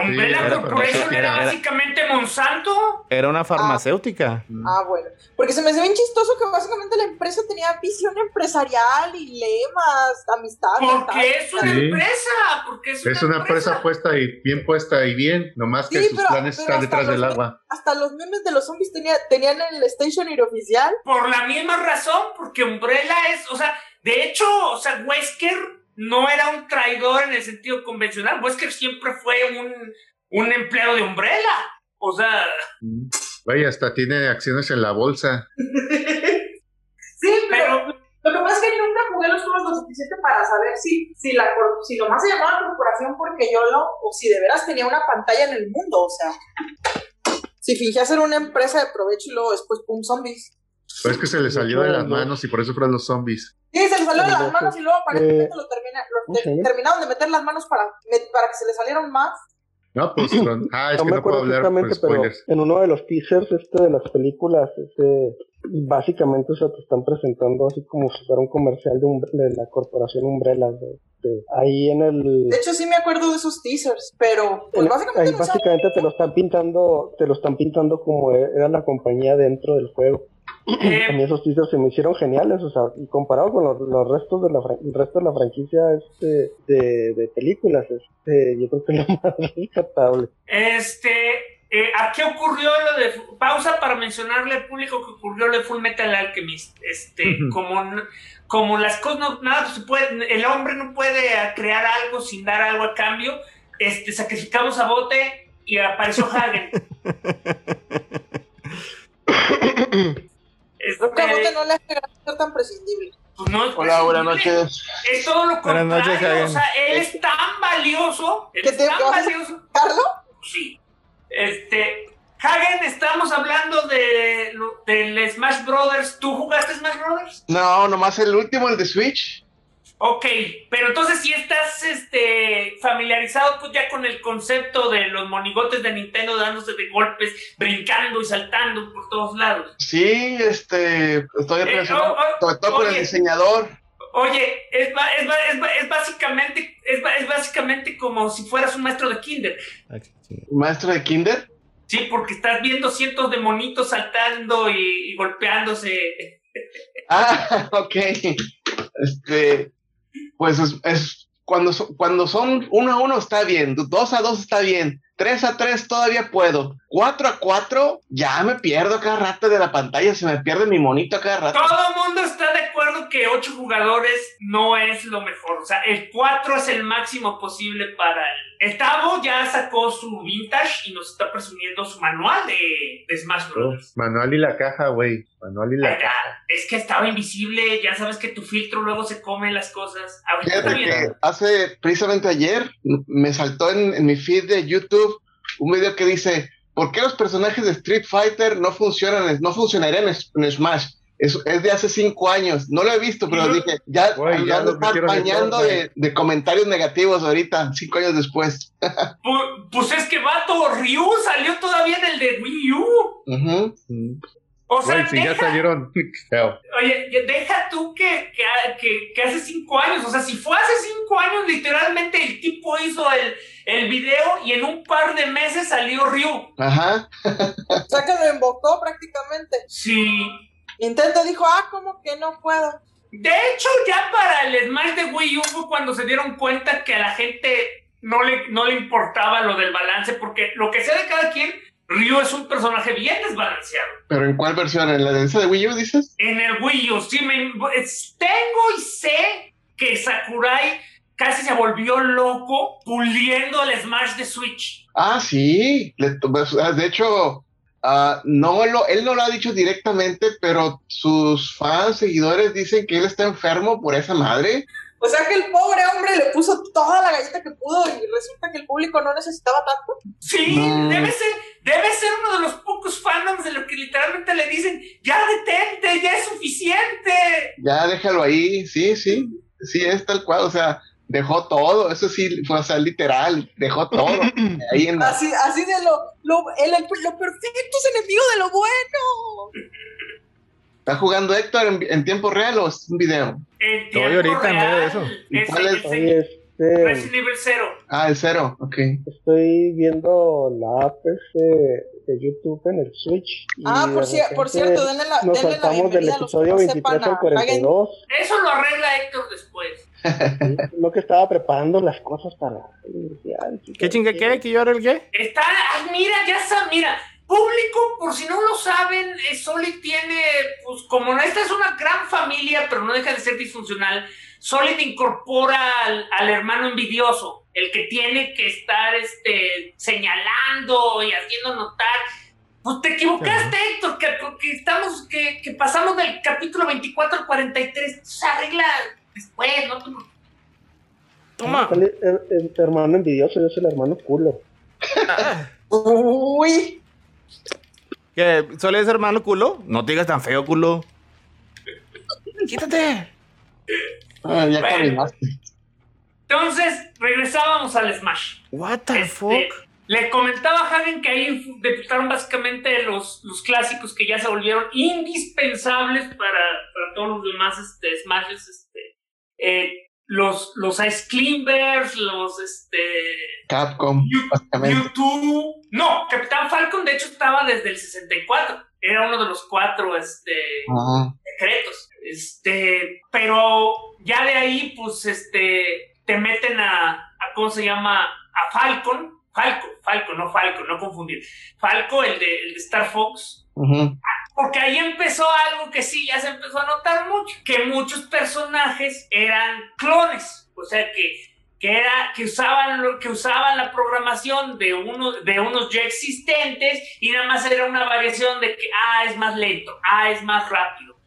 Speaker 6: Umbrella
Speaker 5: era
Speaker 6: Corporation era
Speaker 2: era-
Speaker 6: básicamente Monsanto.
Speaker 2: Era una farmacéutica.
Speaker 4: Ah, bueno. Porque se me hace bien chistoso que básicamente la empresa tenía visión empresarial y lemas, amistad.
Speaker 6: Porque es una
Speaker 5: Sí.
Speaker 6: empresa. Porque es una,
Speaker 5: Es una empresa puesta y bien puesta y bien, nomás que
Speaker 4: Sí,
Speaker 5: sus
Speaker 4: pero-
Speaker 5: planes
Speaker 4: pero
Speaker 5: están detrás del agua.
Speaker 4: Hasta los memes de los zombies tenía, tenían el stationer oficial.
Speaker 6: Por la misma razón, porque Umbrella es, o sea, de hecho, o sea, Wesker no era un traidor en el sentido convencional. Wesker siempre fue un, un empleado de Umbrella. O sea,
Speaker 5: Vaya, hasta tiene acciones en la bolsa. (laughs)
Speaker 4: Sí, pero,
Speaker 6: pero
Speaker 4: lo que pasa es que nunca jugué los juegos lo suficiente para saber si, si, la, si nomás se llamaba corporación porque yo lo, o si de veras tenía una pantalla en el mundo, o sea. Si fingía ser una empresa de provecho y luego después, pum, zombies.
Speaker 5: Pero es que se le salió de las manos y por eso fueron los zombies.
Speaker 4: Sí, se le salió de las manos y luego aparentemente
Speaker 3: eh,
Speaker 4: lo termina, lo te-
Speaker 3: ¿cómo se llama?
Speaker 4: terminaron de meter las manos para, me- para que se le salieron más.
Speaker 5: No, pues (clears throat) son- Ah, es
Speaker 3: no
Speaker 5: que
Speaker 3: me
Speaker 5: no puedo
Speaker 3: acuerdo
Speaker 5: hablar por
Speaker 3: exactamente, pero
Speaker 5: spoilers.
Speaker 3: en uno de los teasers este de las películas, este, básicamente o sea, te están presentando así como si fuera un comercial de, Umbre- de la corporación Umbrella. de- de- ahí en el...
Speaker 4: De hecho, sí me acuerdo de esos teasers, pero pues
Speaker 3: en-
Speaker 4: básicamente
Speaker 3: ahí básicamente te lo están pintando, te lo están pintando como e- era la compañía dentro del juego.
Speaker 6: Eh,
Speaker 3: A mí esos teasers se me hicieron geniales, o sea, y comparado con los, los restos de la el resto de la franquicia este, de, de películas, este, yo creo que es lo (laughs) más rescatable.
Speaker 6: este, eh, ¿a qué ocurrió lo de pausa para mencionarle al público que ocurrió lo de Full Metal Alchemist? Este,
Speaker 5: Ujú.
Speaker 6: como, n- como las cosas no, nada se puede, el hombre no puede crear algo sin dar algo a cambio. Este, sacrificamos a Bote y apareció Hagen. (laughs) (coughs) Este,
Speaker 4: Creo que a Bote no le hace gracia ser tan prescindible.
Speaker 6: pues no es
Speaker 7: Hola, buenas noches.
Speaker 6: Es todo lo
Speaker 2: Buenas
Speaker 6: contrario.
Speaker 2: noches,
Speaker 6: o sea, él es tan valioso. Él
Speaker 4: ¿Que
Speaker 6: es
Speaker 4: te-
Speaker 6: tan valioso.
Speaker 4: ¿Carlos?
Speaker 6: Sí. Este. Hagen, estamos hablando de, del Smash Brothers. ¿Tú jugaste Smash Brothers?
Speaker 7: No, nomás el último, el de Switch.
Speaker 6: Ok, pero entonces si estás este, familiarizado pues, ya con el concepto de los monigotes de Nintendo dándose de golpes, brincando y saltando por todos lados.
Speaker 7: Sí, este, estoy
Speaker 6: Eh,
Speaker 7: relacionado,
Speaker 6: oh, oh,
Speaker 7: sobre todo con el
Speaker 6: oye.
Speaker 7: diseñador.
Speaker 6: Oye, es, es, es, es básicamente es, básicamente como si fueras un maestro de kinder.
Speaker 7: Maestro de Kinder.
Speaker 6: Sí, porque estás viendo cientos de monitos saltando y, y golpeándose.
Speaker 7: Ah, (laughs) ok. Este, pues es, es- cuando, cuando son uno a uno está bien, dos a dos está bien, tres a tres todavía puedo, cuatro a cuatro ya me pierdo cada rato de la pantalla, se me pierde mi monito cada rato.
Speaker 6: Todo el mundo está de acuerdo que ocho jugadores no es lo mejor. O sea, el 4 es el máximo posible para él. El Tavo ya sacó su vintage y nos está presumiendo su manual de, de Smash Bros.
Speaker 5: Manual y la caja, güey. Manual y la
Speaker 6: Ay,
Speaker 5: caja.
Speaker 6: Es que estaba invisible, ya sabes que tu filtro luego se come las cosas.
Speaker 7: Que hace precisamente ayer me saltó en, en mi feed de YouTube un video que dice ¿Por qué los personajes de Street Fighter no funcionan, no funcionarían en, en Smash? Es, es de hace cinco años. No lo he visto, pero dije, ya,
Speaker 5: Güey, ya
Speaker 7: ya
Speaker 5: metieron en
Speaker 7: bañando de, de comentarios negativos ahorita, cinco años después.
Speaker 6: Pu- Pues es que vato, Ryu salió todavía en el de Wii U.
Speaker 7: Ujú.
Speaker 6: O sea,
Speaker 5: si ya
Speaker 6: deja-
Speaker 5: salieron. (laughs) Feo.
Speaker 6: Oye, ya deja tú que, que, que- que hace cinco años, o sea, si fue hace cinco años, literalmente el tipo hizo el, el video y en un par de meses salió Ryu.
Speaker 7: Ajá. (laughs)
Speaker 4: O sea que lo invocó prácticamente.
Speaker 6: Sí.
Speaker 4: Nintendo dijo, ah, ¿cómo que no puedo?
Speaker 6: De hecho, ya para el Smash de Wii U fue cuando se dieron cuenta que a la gente no le, no le importaba lo del balance, porque lo que sea de cada quien, Ryu es un personaje bien desbalanceado.
Speaker 7: ¿Pero en cuál versión? ¿En la de esa de Wii U dices?
Speaker 6: En el Wii U, sí, me, es- tengo y sé que Sakurai casi se volvió loco puliendo el Smash de Switch.
Speaker 7: Ah, sí. Le- pues, ah, de hecho, ah, no lo, él no lo ha dicho directamente, pero sus fans, seguidores dicen que él está enfermo por esa madre.
Speaker 4: O sea que el pobre hombre le puso toda la galleta que pudo y resulta que el público no necesitaba tanto.
Speaker 6: Sí,
Speaker 7: No.
Speaker 6: debe ser, debe ser uno de los pocos fandoms de lo que literalmente le dicen, ya detente, ya es suficiente.
Speaker 7: Ya déjalo ahí, sí, sí, sí, es tal cual, o sea, dejó todo, eso sí, fue, o sea, literal, dejó todo. (clears throat) ahí en la-
Speaker 4: Así, así de lo, lo, el- el- lo perfecto es enemigo de lo bueno.
Speaker 7: ¿Está jugando Héctor en, en tiempo real o es un video?
Speaker 6: En
Speaker 2: Estoy
Speaker 6: tiempo
Speaker 2: ahorita en medio de eso.
Speaker 7: ¿Y
Speaker 6: es-
Speaker 7: cuál es?
Speaker 6: es-
Speaker 3: Oye, este,
Speaker 6: Resident Evil 0.
Speaker 7: Ah, el cero, ok.
Speaker 3: estoy viendo la app este de YouTube en el Switch.
Speaker 4: Ah, por,
Speaker 3: de
Speaker 4: cier- por cierto, denle la,
Speaker 3: Nos
Speaker 4: denle la
Speaker 3: saltamos del
Speaker 4: bienvenida a los que
Speaker 3: episodio
Speaker 4: no
Speaker 3: 23
Speaker 4: sepan
Speaker 3: al
Speaker 4: a- paguen
Speaker 3: 42.
Speaker 6: Eso lo arregla Héctor después.
Speaker 3: ¿Sí? (laughs) Lo que estaba preparando las cosas para el inicial.
Speaker 2: ¿Qué chinga qué? ¿Que yo era el qué?
Speaker 6: Está, ah, mira, ya está, mira, público, por si no lo saben, eh, Solid tiene, pues como esta es una gran familia, pero no deja de ser disfuncional, Solid incorpora al, al hermano envidioso, el que tiene que estar este, señalando y haciendo notar. Pues te equivocaste, Héctor, que, que estamos, que, que pasamos del capítulo 24 al 43, se arregla después, ¿no? Tú-
Speaker 2: Toma.
Speaker 3: El, el- el hermano envidioso, yo soy el hermano culo.
Speaker 4: Uy,
Speaker 2: ¿Qué? ¿Solo es hermano culo? No te digas tan feo, culo. Quítate.
Speaker 7: Ah, ya
Speaker 6: Bueno.
Speaker 7: caminaste.
Speaker 6: Entonces, regresábamos al Smash.
Speaker 2: What the
Speaker 6: Este,
Speaker 2: fuck?
Speaker 6: Le comentaba a Hagen que ahí debutaron básicamente los, los clásicos que ya se volvieron indispensables para, para todos los demás este, Smashes. Este, eh, los, los Ice Climbers, los este,
Speaker 7: Capcom, básicamente.
Speaker 6: YouTube. No, Capitán Falcon de hecho estaba desde el 64. Era uno de los cuatro este,
Speaker 7: Ajá.
Speaker 6: secretos. Este, pero ya de ahí, pues, este, te meten a, a ¿cómo se llama? A Falcon. Falco, Falco, no Falco, no confundir. Falco, el de, el de Star Fox.
Speaker 7: Ujú.
Speaker 6: Porque ahí empezó algo que sí, ya se empezó a notar mucho, que muchos personajes eran clones, o sea que, que, era, que, usaban, que usaban la programación de, uno, de unos ya existentes y nada más era una variación de que, ah, es más lento, ah, es más rápido.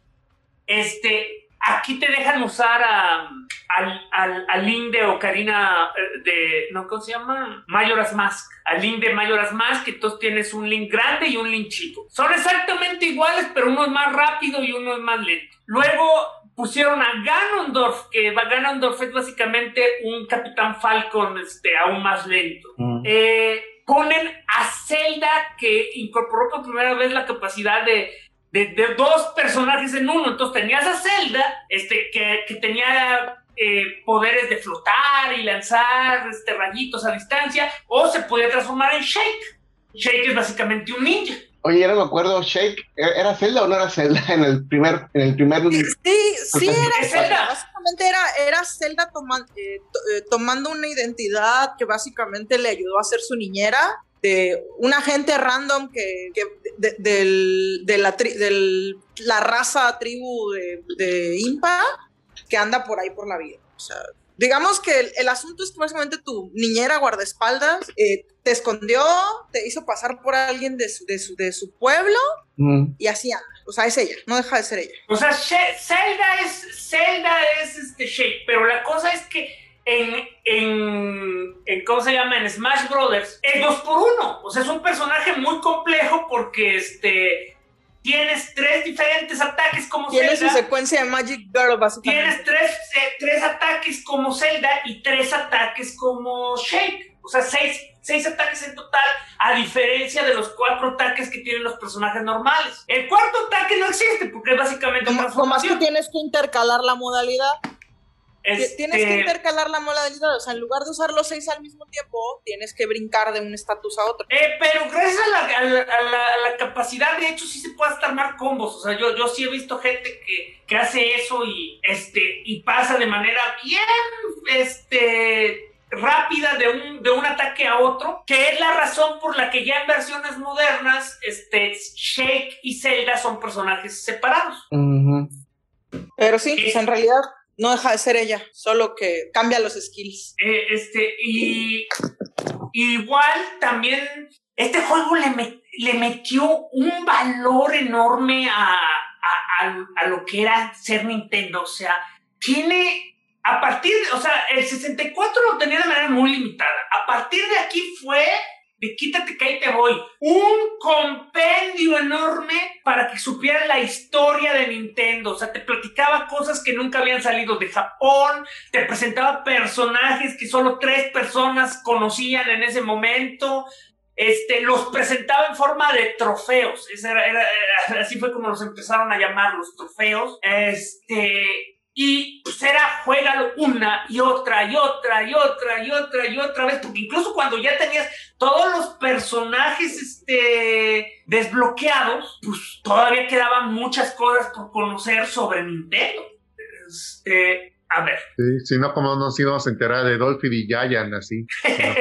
Speaker 6: Este, aquí te dejan usar a, al, al, al Link de Ocarina eh, de, ¿no? ¿Cómo se llama? Majora's Mask. Al Link de Majora's Mask, entonces tienes un Link grande y un Link chico. Son exactamente iguales, pero uno es más rápido y uno es más lento. Luego pusieron a Ganondorf, que Ganondorf es básicamente un Capitán Falcon este, aún más lento. Eh, ponen a Zelda, que incorporó por primera vez la capacidad de, de, dos personajes en uno. Entonces tenías a Zelda, este, que, que tenía eh, poderes de flotar y lanzar este, rayitos a distancia, o se podía transformar en Shake. Shake es básicamente un ninja.
Speaker 7: Oye, no me acuerdo, Shake, ¿era Zelda o no era Zelda en el primer, en el primer
Speaker 4: Sí, sí, era Zelda. Básicamente era, era Zelda eh, eh, tomando una identidad que básicamente le ayudó a ser su niñera de un agente random que, de, la la raza tribu de, de Impa que anda por ahí por la vida. O sea, digamos que el, asunto es que básicamente tu niñera guardaespaldas eh, te escondió, te hizo pasar por alguien de su, de su, de su pueblo mm. y así anda. O sea, es ella, no deja de ser ella.
Speaker 6: O sea, Zelda es, Zelda es este Shake, pero la cosa es que en, en, en, ¿cómo se llama? En Smash Brothers es dos por uno. O sea, es un personaje muy complejo porque este Tienes tres diferentes ataques como
Speaker 4: Zelda. Tienes su secuencia de Magic Girl, básicamente.
Speaker 6: Tienes tres, eh, tres ataques como Zelda y tres ataques como Shake. O sea, seis, seis ataques en total, a diferencia de los cuatro ataques que tienen los personajes normales. El cuarto ataque no existe porque es básicamente
Speaker 4: como, más que tienes que intercalar la modalidad. Tienes que este, intercalar la modalidad, o sea, en lugar de usar los seis al mismo tiempo, tienes que brincar de un estatus a otro.
Speaker 6: Eh, pero gracias a la, capacidad, de hecho, sí se puede hasta armar combos. O sea, yo, yo sí he visto gente que, que hace eso y, este, y pasa de manera bien este, rápida de un, de un ataque a otro, que es la razón por la que ya en versiones modernas, este, Shake y Zelda son personajes separados.
Speaker 4: Pero sí, pues en realidad no deja de ser ella, solo que cambia los skills.
Speaker 6: Eh, este, y igual también este juego le, le metió un valor enorme a, a, lo que era ser Nintendo. O sea, tiene, a partir, o sea, el 64 lo tenía de manera muy limitada. A partir de aquí fue de quítate que ahí te voy. Un compendio enorme para que supieras la historia de Nintendo. O sea, te platicaba cosas que nunca habían salido de Japón, te presentaba personajes que solo tres personas conocían en ese momento. Este, los presentaba en forma de trofeos. así fue como los empezaron a llamar los trofeos. Este, y pues era juégalo una y otra y otra y otra y otra y otra vez, porque incluso cuando ya tenías todos los personajes este, desbloqueados, pues todavía quedaban muchas cosas por conocer sobre Nintendo. Este, a ver.
Speaker 5: Sí, si no, como nos íbamos a enterar de Dolphy y Giant así?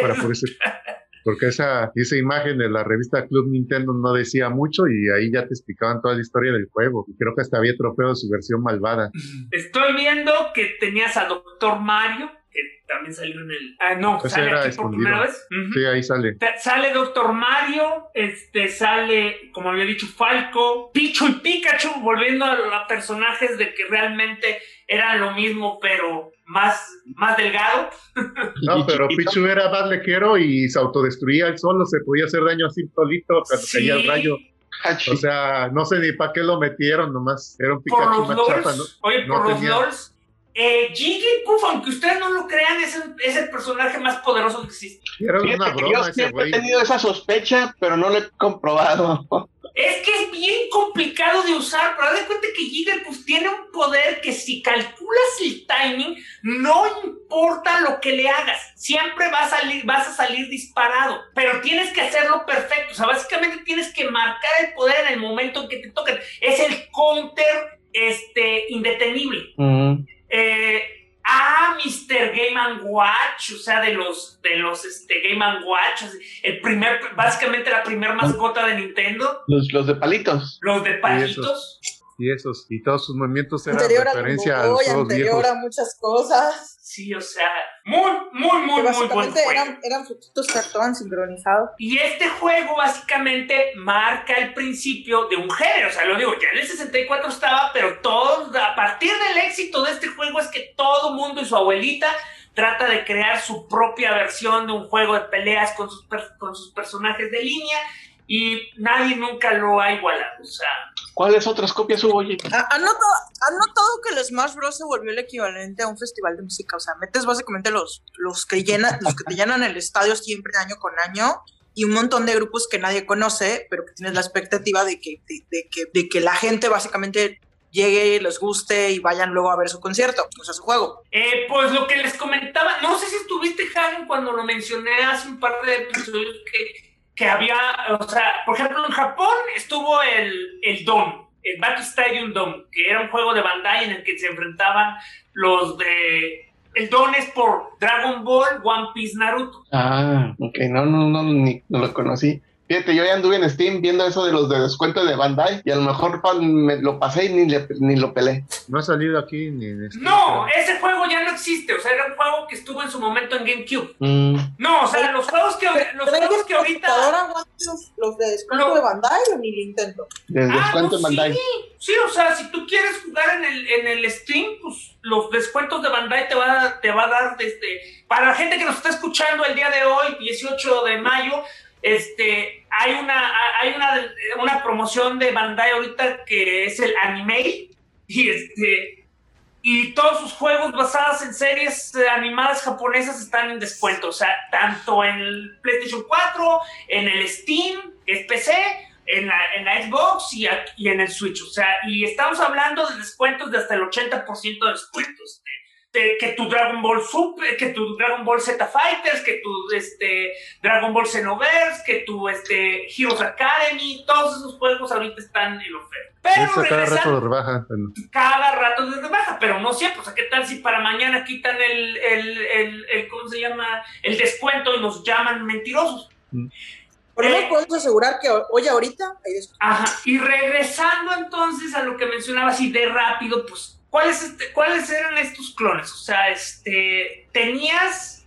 Speaker 5: por eso (laughs) porque esa, esa imagen de la revista Club Nintendo no decía mucho y ahí ya te explicaban toda la historia del juego. Y creo que hasta había trofeo de su versión malvada.
Speaker 6: Estoy viendo que tenías a Doctor Mario, que también salió en el. Ah, no, sale aquí por primera vez.
Speaker 5: Sí, ahí sale.
Speaker 6: Sale Doctor Mario, este, sale, como había dicho, Falco, Pichu y Pikachu, volviendo a, a personajes de que realmente eran lo mismo, pero más, más delgado.
Speaker 5: No, pero Pichu era más lequero y se autodestruía él solo, se podía hacer daño así solito cuando caía el rayo. O sea, no sé ni para qué lo metieron, nomás era un Pikachu más chapa, ¿no?
Speaker 6: Oye, por los lords, eh, Jigglypuff, aunque ustedes no lo crean, es el, es el personaje más poderoso que existe.
Speaker 7: Era una broma yo siempre he tenido esa sospecha, pero no lo he comprobado.
Speaker 6: Es que es bien complicado de usar, pero haz de cuenta que Jigglypuff tiene un poder que si calculas el timing, no importa lo que le hagas, siempre va a salir, vas a salir disparado, pero tienes que hacerlo perfecto, o sea, básicamente tienes que marcar el poder en el momento en que te toquen. Es el counter este, indetenible. Eh, Mr. Game Watch, o sea, de los, de los este, Game Watch, el primer, básicamente la primera mascota de Nintendo.
Speaker 7: Los, los de palitos.
Speaker 6: Los de palitos
Speaker 5: y esos, y todos sus movimientos eran referencia a, los
Speaker 4: anterior a muchas cosas.
Speaker 6: Sí, o sea, muy, muy, muy, muy buen juego.
Speaker 4: Eran, eran que actuaban sincronizados.
Speaker 6: Y este juego básicamente marca el principio de un género. O sea, lo digo, ya en el 64 estaba, pero todo, a partir del éxito de este juego es que todo mundo y su abuelita trata de crear su propia versión de un juego de peleas con sus, con sus personajes de línea y nadie nunca lo ha igualado. O sea,
Speaker 7: ¿Cuáles otras copias hubo, oye?
Speaker 4: ¿Ha- ¿Han notado, han notado que el Smash Bros. se volvió el equivalente a un festival de música? O sea, metes básicamente los, los, que, llenan, los que te llenan el estadio siempre año con año y un montón de grupos que nadie conoce, pero que tienes la expectativa de que, de, de que, de que la gente básicamente llegue, les guste y vayan luego a ver su concierto, o sea, su juego.
Speaker 6: Eh, pues lo que les comentaba, no sé si estuviste, Hagen, cuando lo mencioné hace un par de episodios que, que había, o sea, por ejemplo, en Japón estuvo el, el el Battle Stadium Dome, que era un juego de Bandai en el que se enfrentaban los de... El Dome es por Dragon Ball, One Piece, Naruto.
Speaker 7: Ah, ok, no, no, no, ni, no lo conocí. Fíjate, yo ya anduve en Steam viendo eso de los de descuento de Bandai y a lo mejor pa- me lo pasé y ni, le- ni lo pelé.
Speaker 5: No ha salido aquí ni en este.
Speaker 6: No, ese juego ya no existe, o sea, era un juego que estuvo en su momento en GameCube.
Speaker 7: Mm,
Speaker 6: No, o sea, los juegos que, los juegos que ahorita...
Speaker 4: ¿Ahora los, los de descuento
Speaker 6: No.
Speaker 4: de Bandai o ni Nintendo?
Speaker 7: de
Speaker 6: Ah,
Speaker 7: descuento
Speaker 6: no,
Speaker 7: en Bandai.
Speaker 6: Sí, sí, o sea, si tú quieres jugar en el, en el Steam, pues los descuentos de Bandai te va, a- te va a dar desde... Para la gente que nos está escuchando el día de hoy, 18 de mayo, este, hay una, hay una, una promoción de Bandai ahorita que es el anime y este... Y todos sus juegos basados en series animadas japonesas están en descuento. O sea, tanto en el PlayStation 4, en el Steam, que es PC, en la, en la Xbox y, y en el Switch. O sea, y estamos hablando de descuentos de hasta el 80% de descuentos. De, de que tu Dragon Ball Super, que tu Dragon Ball Z Fighters, que tu este, Dragon Ball Xenoverse, que tu este, Heroes Academy, todos esos juegos ahorita están en oferta. Pero
Speaker 5: Eso cada rato lo rebaja.
Speaker 6: Cada rato desde baja, pero no siempre. O sea, ¿qué tal si para mañana quitan el, el, el, el- ¿cómo se llama? El descuento y nos llaman mentirosos.
Speaker 4: Por lo
Speaker 6: Eh.
Speaker 4: menos podemos asegurar que hoy ahorita hay descuento.
Speaker 6: Ajá. Y regresando entonces a lo que mencionaba así de rápido, pues, ¿cuáles, este- ¿cuáles eran estos clones? O sea, este, tenías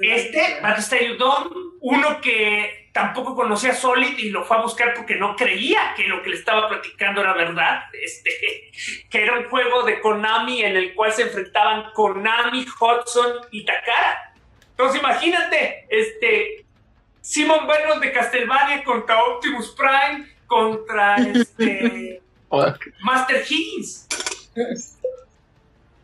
Speaker 6: este, Battle Stadium Dome, uno que tampoco conocía Solid y lo fue a buscar porque no creía que lo que le estaba platicando era verdad, (laughs) este, que era un juego de Konami en el cual se enfrentaban Konami, Hudson y Takara. Entonces imagínate, este, Simon Vernon de Castlevania contra Optimus Prime contra este, (laughs) Master Higgins.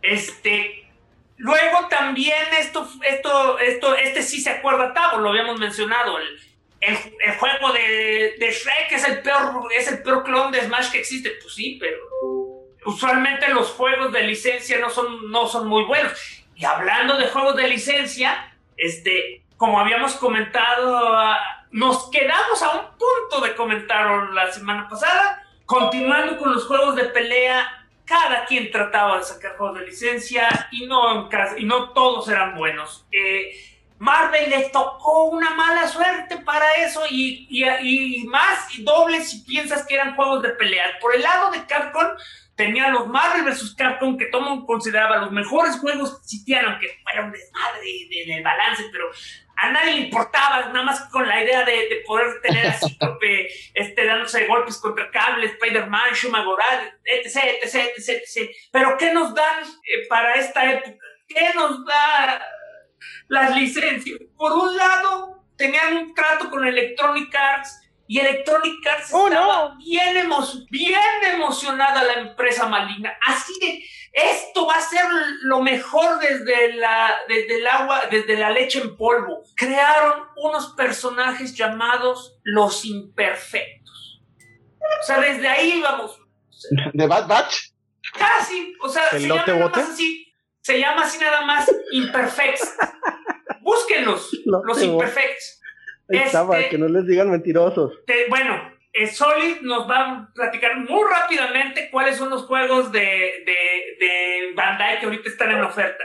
Speaker 6: Este, luego también esto, esto, esto, este sí se acuerda Tavo, lo habíamos mencionado, el, el, el juego de, de Shrek es el peor, es el peor clon de Smash que existe, pues sí, pero usualmente los juegos de licencia no son, no son muy buenos. Y hablando de juegos de licencia, este, como habíamos comentado, ah, nos quedamos a un punto de comentarlo la semana pasada, continuando con los juegos de pelea, cada quien trataba de sacar juegos de licencia y no, en y no todos eran buenos. Eh, Marvel le tocó una mala suerte para eso y, y, más y doble si piensas que eran juegos de pelea. Por el lado de Capcom, tenía los Marvel vs. Capcom que el mundo consideraba los mejores juegos que existían, aunque fuera un desmadre de- del balance, pero a nadie le importaba, nada más con la idea de, de poder tener a (laughs) Cíclope este, dándose golpes contra cables, Spider-Man, Shuma Goral, etc, etc, etc, etc. Pero ¿qué nos dan eh, para esta época? ¿Qué nos da las licencias? Por un lado, tenían un trato con Electronic Arts y Electronic Arts
Speaker 4: Oh,
Speaker 6: estaba
Speaker 4: no.
Speaker 6: bien, emo- bien emocionada la empresa maligna. Así de, esto va a ser lo mejor desde la, desde el agua, desde la leche en polvo. Crearon unos personajes llamados los imperfectos. O sea, desde ahí íbamos.
Speaker 7: ¿De Bad Batch?
Speaker 6: Casi, o sea,
Speaker 2: ¿El
Speaker 6: se
Speaker 2: lote
Speaker 6: llama nada
Speaker 2: bote?
Speaker 6: más así. Se llama así nada más Imperfects. Búsquenlos, (laughs) los. Imperfects.
Speaker 3: Ahí estaba,
Speaker 6: Este-
Speaker 3: que no les digan mentirosos.
Speaker 6: Te- bueno, Solid nos va a platicar muy rápidamente cuáles son los juegos de, de, de Bandai que ahorita están en oferta.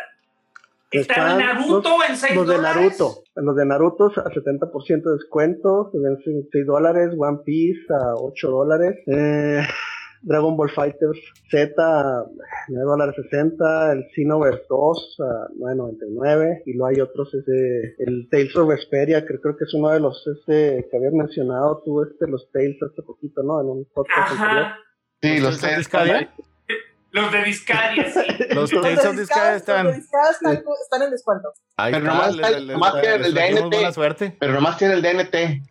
Speaker 6: Está
Speaker 3: Están
Speaker 6: Naruto en 6
Speaker 3: Los de. Naruto. Los de Naruto a 70% de descuento. Se ven 6 dólares. One Piece a 8 dólares. Eh, Dragon Ball Fighters Z a 9 dólares 60. El Xenoverse 2 a 9.99. Y luego hay otros. Ese, el Tales of Vesperia, que creo que es uno de los este, que habías mencionado tú, este, los Tales hace poquito, ¿no? En un podcast anterior.
Speaker 6: Ajá.
Speaker 7: Sí, los
Speaker 2: Tales. Discadia?
Speaker 6: Los de Discadia, sí.
Speaker 2: Los
Speaker 4: Los
Speaker 2: Tales
Speaker 4: de (laughs)
Speaker 2: of Disgaea
Speaker 4: Discada-
Speaker 2: están.
Speaker 4: los de están, están en descuento.
Speaker 2: Ahí
Speaker 7: Pero
Speaker 2: está,
Speaker 7: nomás
Speaker 2: le-
Speaker 7: está-
Speaker 2: le- le-
Speaker 7: nomás que el
Speaker 2: les
Speaker 7: de NT.
Speaker 2: buena suerte.
Speaker 7: Pero nomás tiene el DNT.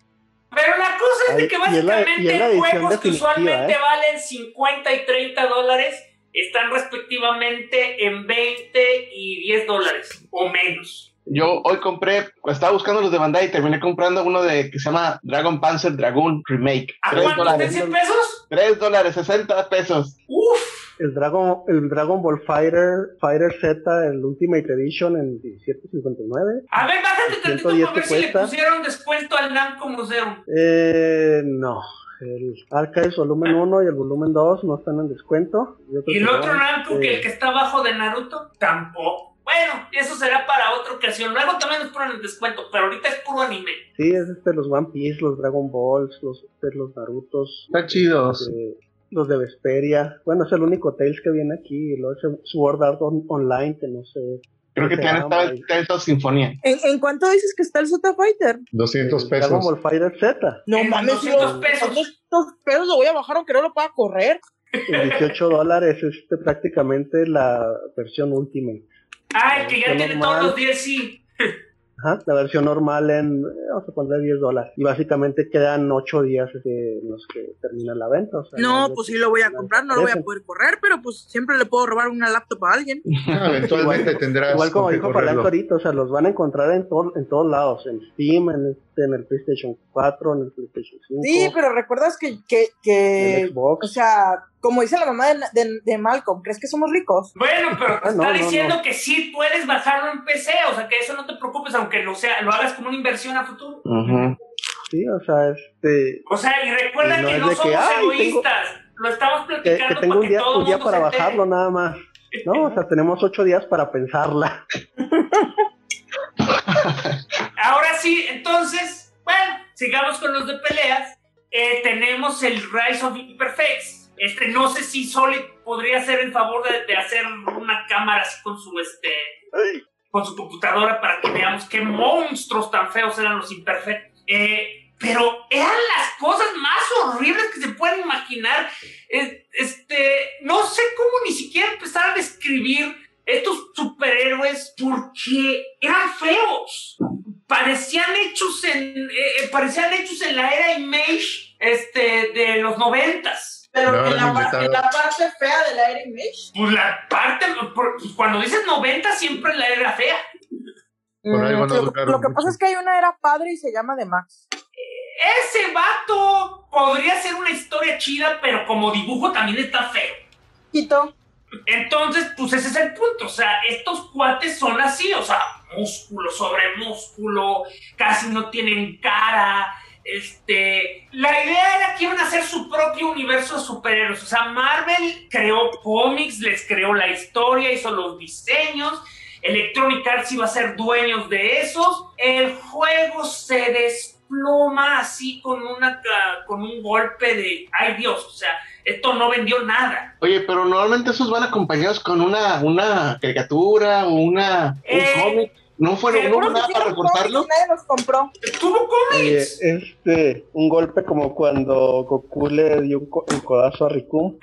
Speaker 6: Pero la cosa es de que básicamente juegos que usualmente ¿eh? valen 50 y 30 dólares están respectivamente en 20 y 10 dólares o menos.
Speaker 7: Yo hoy compré, estaba buscando los de Bandai y terminé comprando uno de que se llama Dragon Panzer Dragoon Remake.
Speaker 6: ¿A cuánto? Dólares. ¿100 pesos?
Speaker 7: 3 dólares, 60 pesos.
Speaker 6: Uf.
Speaker 3: El Dragon, el Dragon Ball Fighter, Fighter Z, el Ultimate Edition en 17.59.
Speaker 6: A ver, bájate tantito para ver si le pusieron descuento al Namco Museum.
Speaker 3: Eh, no. El Archives volumen 1 y el volumen 2 no están en descuento.
Speaker 6: ¿Y el otro Namco, que el que está abajo de Naruto? Tampoco. Bueno, eso será para otra ocasión. Luego también nos ponen el descuento, pero ahorita es puro anime.
Speaker 3: Sí, es este, los One Piece, los Dragon Balls, los, este, los Narutos.
Speaker 5: Están chidos.
Speaker 3: Los de, Vesperia. Bueno, es el único Tales que viene aquí. Y luego ese Sword Art Online, que no sé.
Speaker 7: Creo que también está el Tales Sinfonía.
Speaker 4: ¿En, ¿En, cuánto dices que está el Z Fighter?
Speaker 5: 200 pesos. Dragon
Speaker 3: Ball Fighter Z.
Speaker 4: No mames, 200 pesos. 200 pesos lo voy a bajar aunque no lo pueda correr.
Speaker 3: En 18 dólares es este, prácticamente la versión Ultimate.
Speaker 6: Ah, el que ya tiene todos los DLC.
Speaker 3: Ajá, la versión normal en, vamos a poner 10 dólares. Y básicamente quedan 8 días en los que termina la venta.
Speaker 4: no, pues sí lo voy a comprar, no lo voy a poder correr, pero pues siempre le puedo robar una laptop a alguien. (laughs)
Speaker 5: Eventualmente tendrás.
Speaker 3: Igual como dijo Palanco ahorita, o sea, los van a encontrar en, en todos lados, en Steam, en, en el PlayStation 4, en el PlayStation 5.
Speaker 4: Sí, pero recuerdas que, que, que Xbox. o sea, como dice la mamá de, de, Malcolm, ¿crees que somos ricos?
Speaker 6: Bueno, pero te ah, está diciendo que sí puedes bajarlo en PC, o sea que eso no te preocupes, aunque lo sea, lo hagas como una inversión a futuro.
Speaker 3: Sí, o sea, este.
Speaker 6: O sea, y recuerda que no somos egoístas. lo estamos platicando.
Speaker 3: Que, tengo un día, un día para bajarlo nada más. No, o sea, tenemos ocho días para pensarla. (laughs)
Speaker 6: Ahora sí, entonces, bueno, sigamos con los de peleas. Eh, tenemos el Rise of Imperfects este, no sé si Solid podría hacer el favor de, hacer una cámara así con su este con su computadora para que veamos qué monstruos tan feos eran los imperfectos. Eh, pero eran las cosas más horribles que se pueden imaginar. este, no sé cómo ni siquiera empezar a describir estos superhéroes porque eran feos. Parecían hechos en, eh, eh, parecían hechos en la era Image este, de los noventas.
Speaker 4: Pero en, la parte fea de la era Image.
Speaker 6: Pues la parte, pues cuando dices 90 siempre la era fea.
Speaker 4: Mm, lo, que pasa es que hay una era padre y se llama The Max.
Speaker 6: Ese vato podría ser una historia chida, pero como dibujo también está feo.
Speaker 4: Quito.
Speaker 6: Entonces, pues ese es el punto. O sea, estos cuates son así, o sea, músculo sobre músculo, casi no tienen cara este, la idea era que iban a hacer su propio universo de superhéroes. O sea, Marvel creó cómics, les creó la historia, hizo los diseños. Electronic Arts iba a ser dueños de esos. El juego se desploma así con, una, con un golpe de, ay Dios, o sea, esto no vendió nada.
Speaker 7: Oye, pero normalmente esos van acompañados con una, una caricatura o una, un eh, cómic. ¿No fueron no nada para recortarlo?
Speaker 4: Nadie los compró.
Speaker 6: Estuvo cómics.
Speaker 3: este, un golpe como cuando Goku le dio un, codazo a Rikum.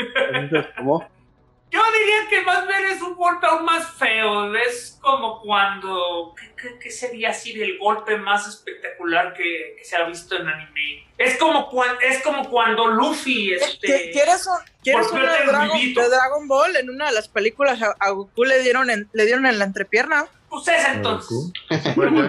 Speaker 6: Yo diría que más bien es un golpe aún más feo. Es como cuando. ¿Qué, qué sería así el golpe más espectacular que, que, se ha visto en anime? Es como, es como cuando Luffy. Este,
Speaker 4: ¿Quieres un, ¿quieres de, Dragon, de Dragon Ball? En una de las películas a, Goku le dieron le dieron en la entrepierna.
Speaker 6: Pues entonces. (laughs)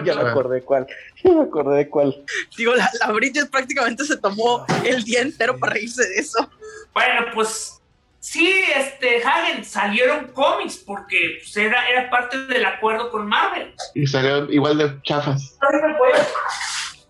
Speaker 3: ya me acordé cuál. (laughs) Ya me acordé de cuál.
Speaker 4: Digo, la, la Bridget prácticamente se tomó el día entero para reírse de eso.
Speaker 6: Bueno, pues sí, este, Hagen, salieron cómics porque pues, era, era parte del acuerdo con Marvel.
Speaker 7: Y salieron igual de chafas.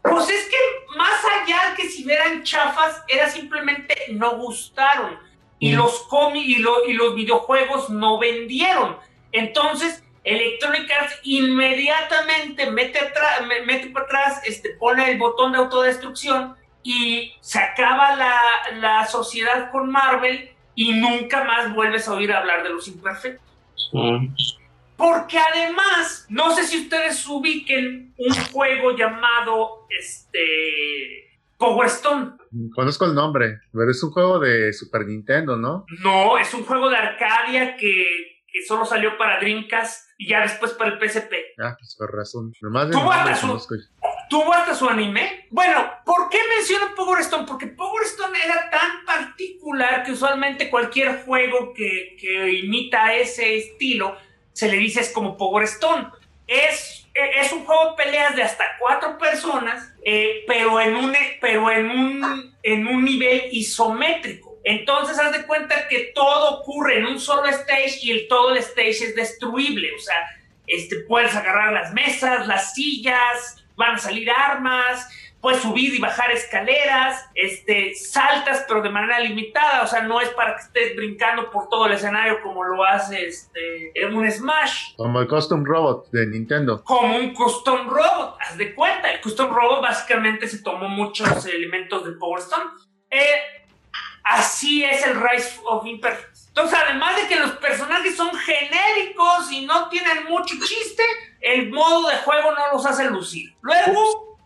Speaker 6: Pues es que más allá que si eran chafas, era simplemente no gustaron. Y mm. los cómics y, y los videojuegos no vendieron. Entonces, Electronic Arts inmediatamente mete, atrás, mete para atrás, este, pone el botón de autodestrucción y se acaba la, la, sociedad con Marvel y nunca más vuelves a oír hablar de los imperfectos. Porque además, no sé si ustedes ubiquen un juego llamado este Power Stone.
Speaker 5: Conozco el nombre, pero es un juego de Super Nintendo, ¿no?
Speaker 6: No, es un juego de Arcadia que que solo salió para Dreamcast y ya después para el PSP.
Speaker 5: Ah, pues por razón. Nomás
Speaker 6: tú, tuvo hasta su anime. Bueno, ¿por qué menciono Power Stone? Porque Power Stone era tan particular que usualmente cualquier juego que, que imita ese estilo se le dice es como Power Stone. Es, es un juego de peleas de hasta cuatro personas, eh, pero, en un, pero en, un, en un nivel isométrico. Entonces, haz de cuenta que todo ocurre en un solo stage y el, todo el stage es destruible. O sea, este, puedes agarrar las mesas, las sillas, van a salir armas, puedes subir y bajar escaleras, este, saltas pero de manera limitada, o sea, no es para que estés brincando por todo el escenario como lo hace este, en un Smash.
Speaker 5: Como el Custom Robot de Nintendo.
Speaker 6: Como un Custom Robot, haz de cuenta, el Custom Robot básicamente se tomó muchos elementos de Power Stone. Eh, así es el Rise of Imperfects. Entonces, además de que los personajes son genéricos y no tienen mucho chiste, el modo de juego no los hace lucir. Luego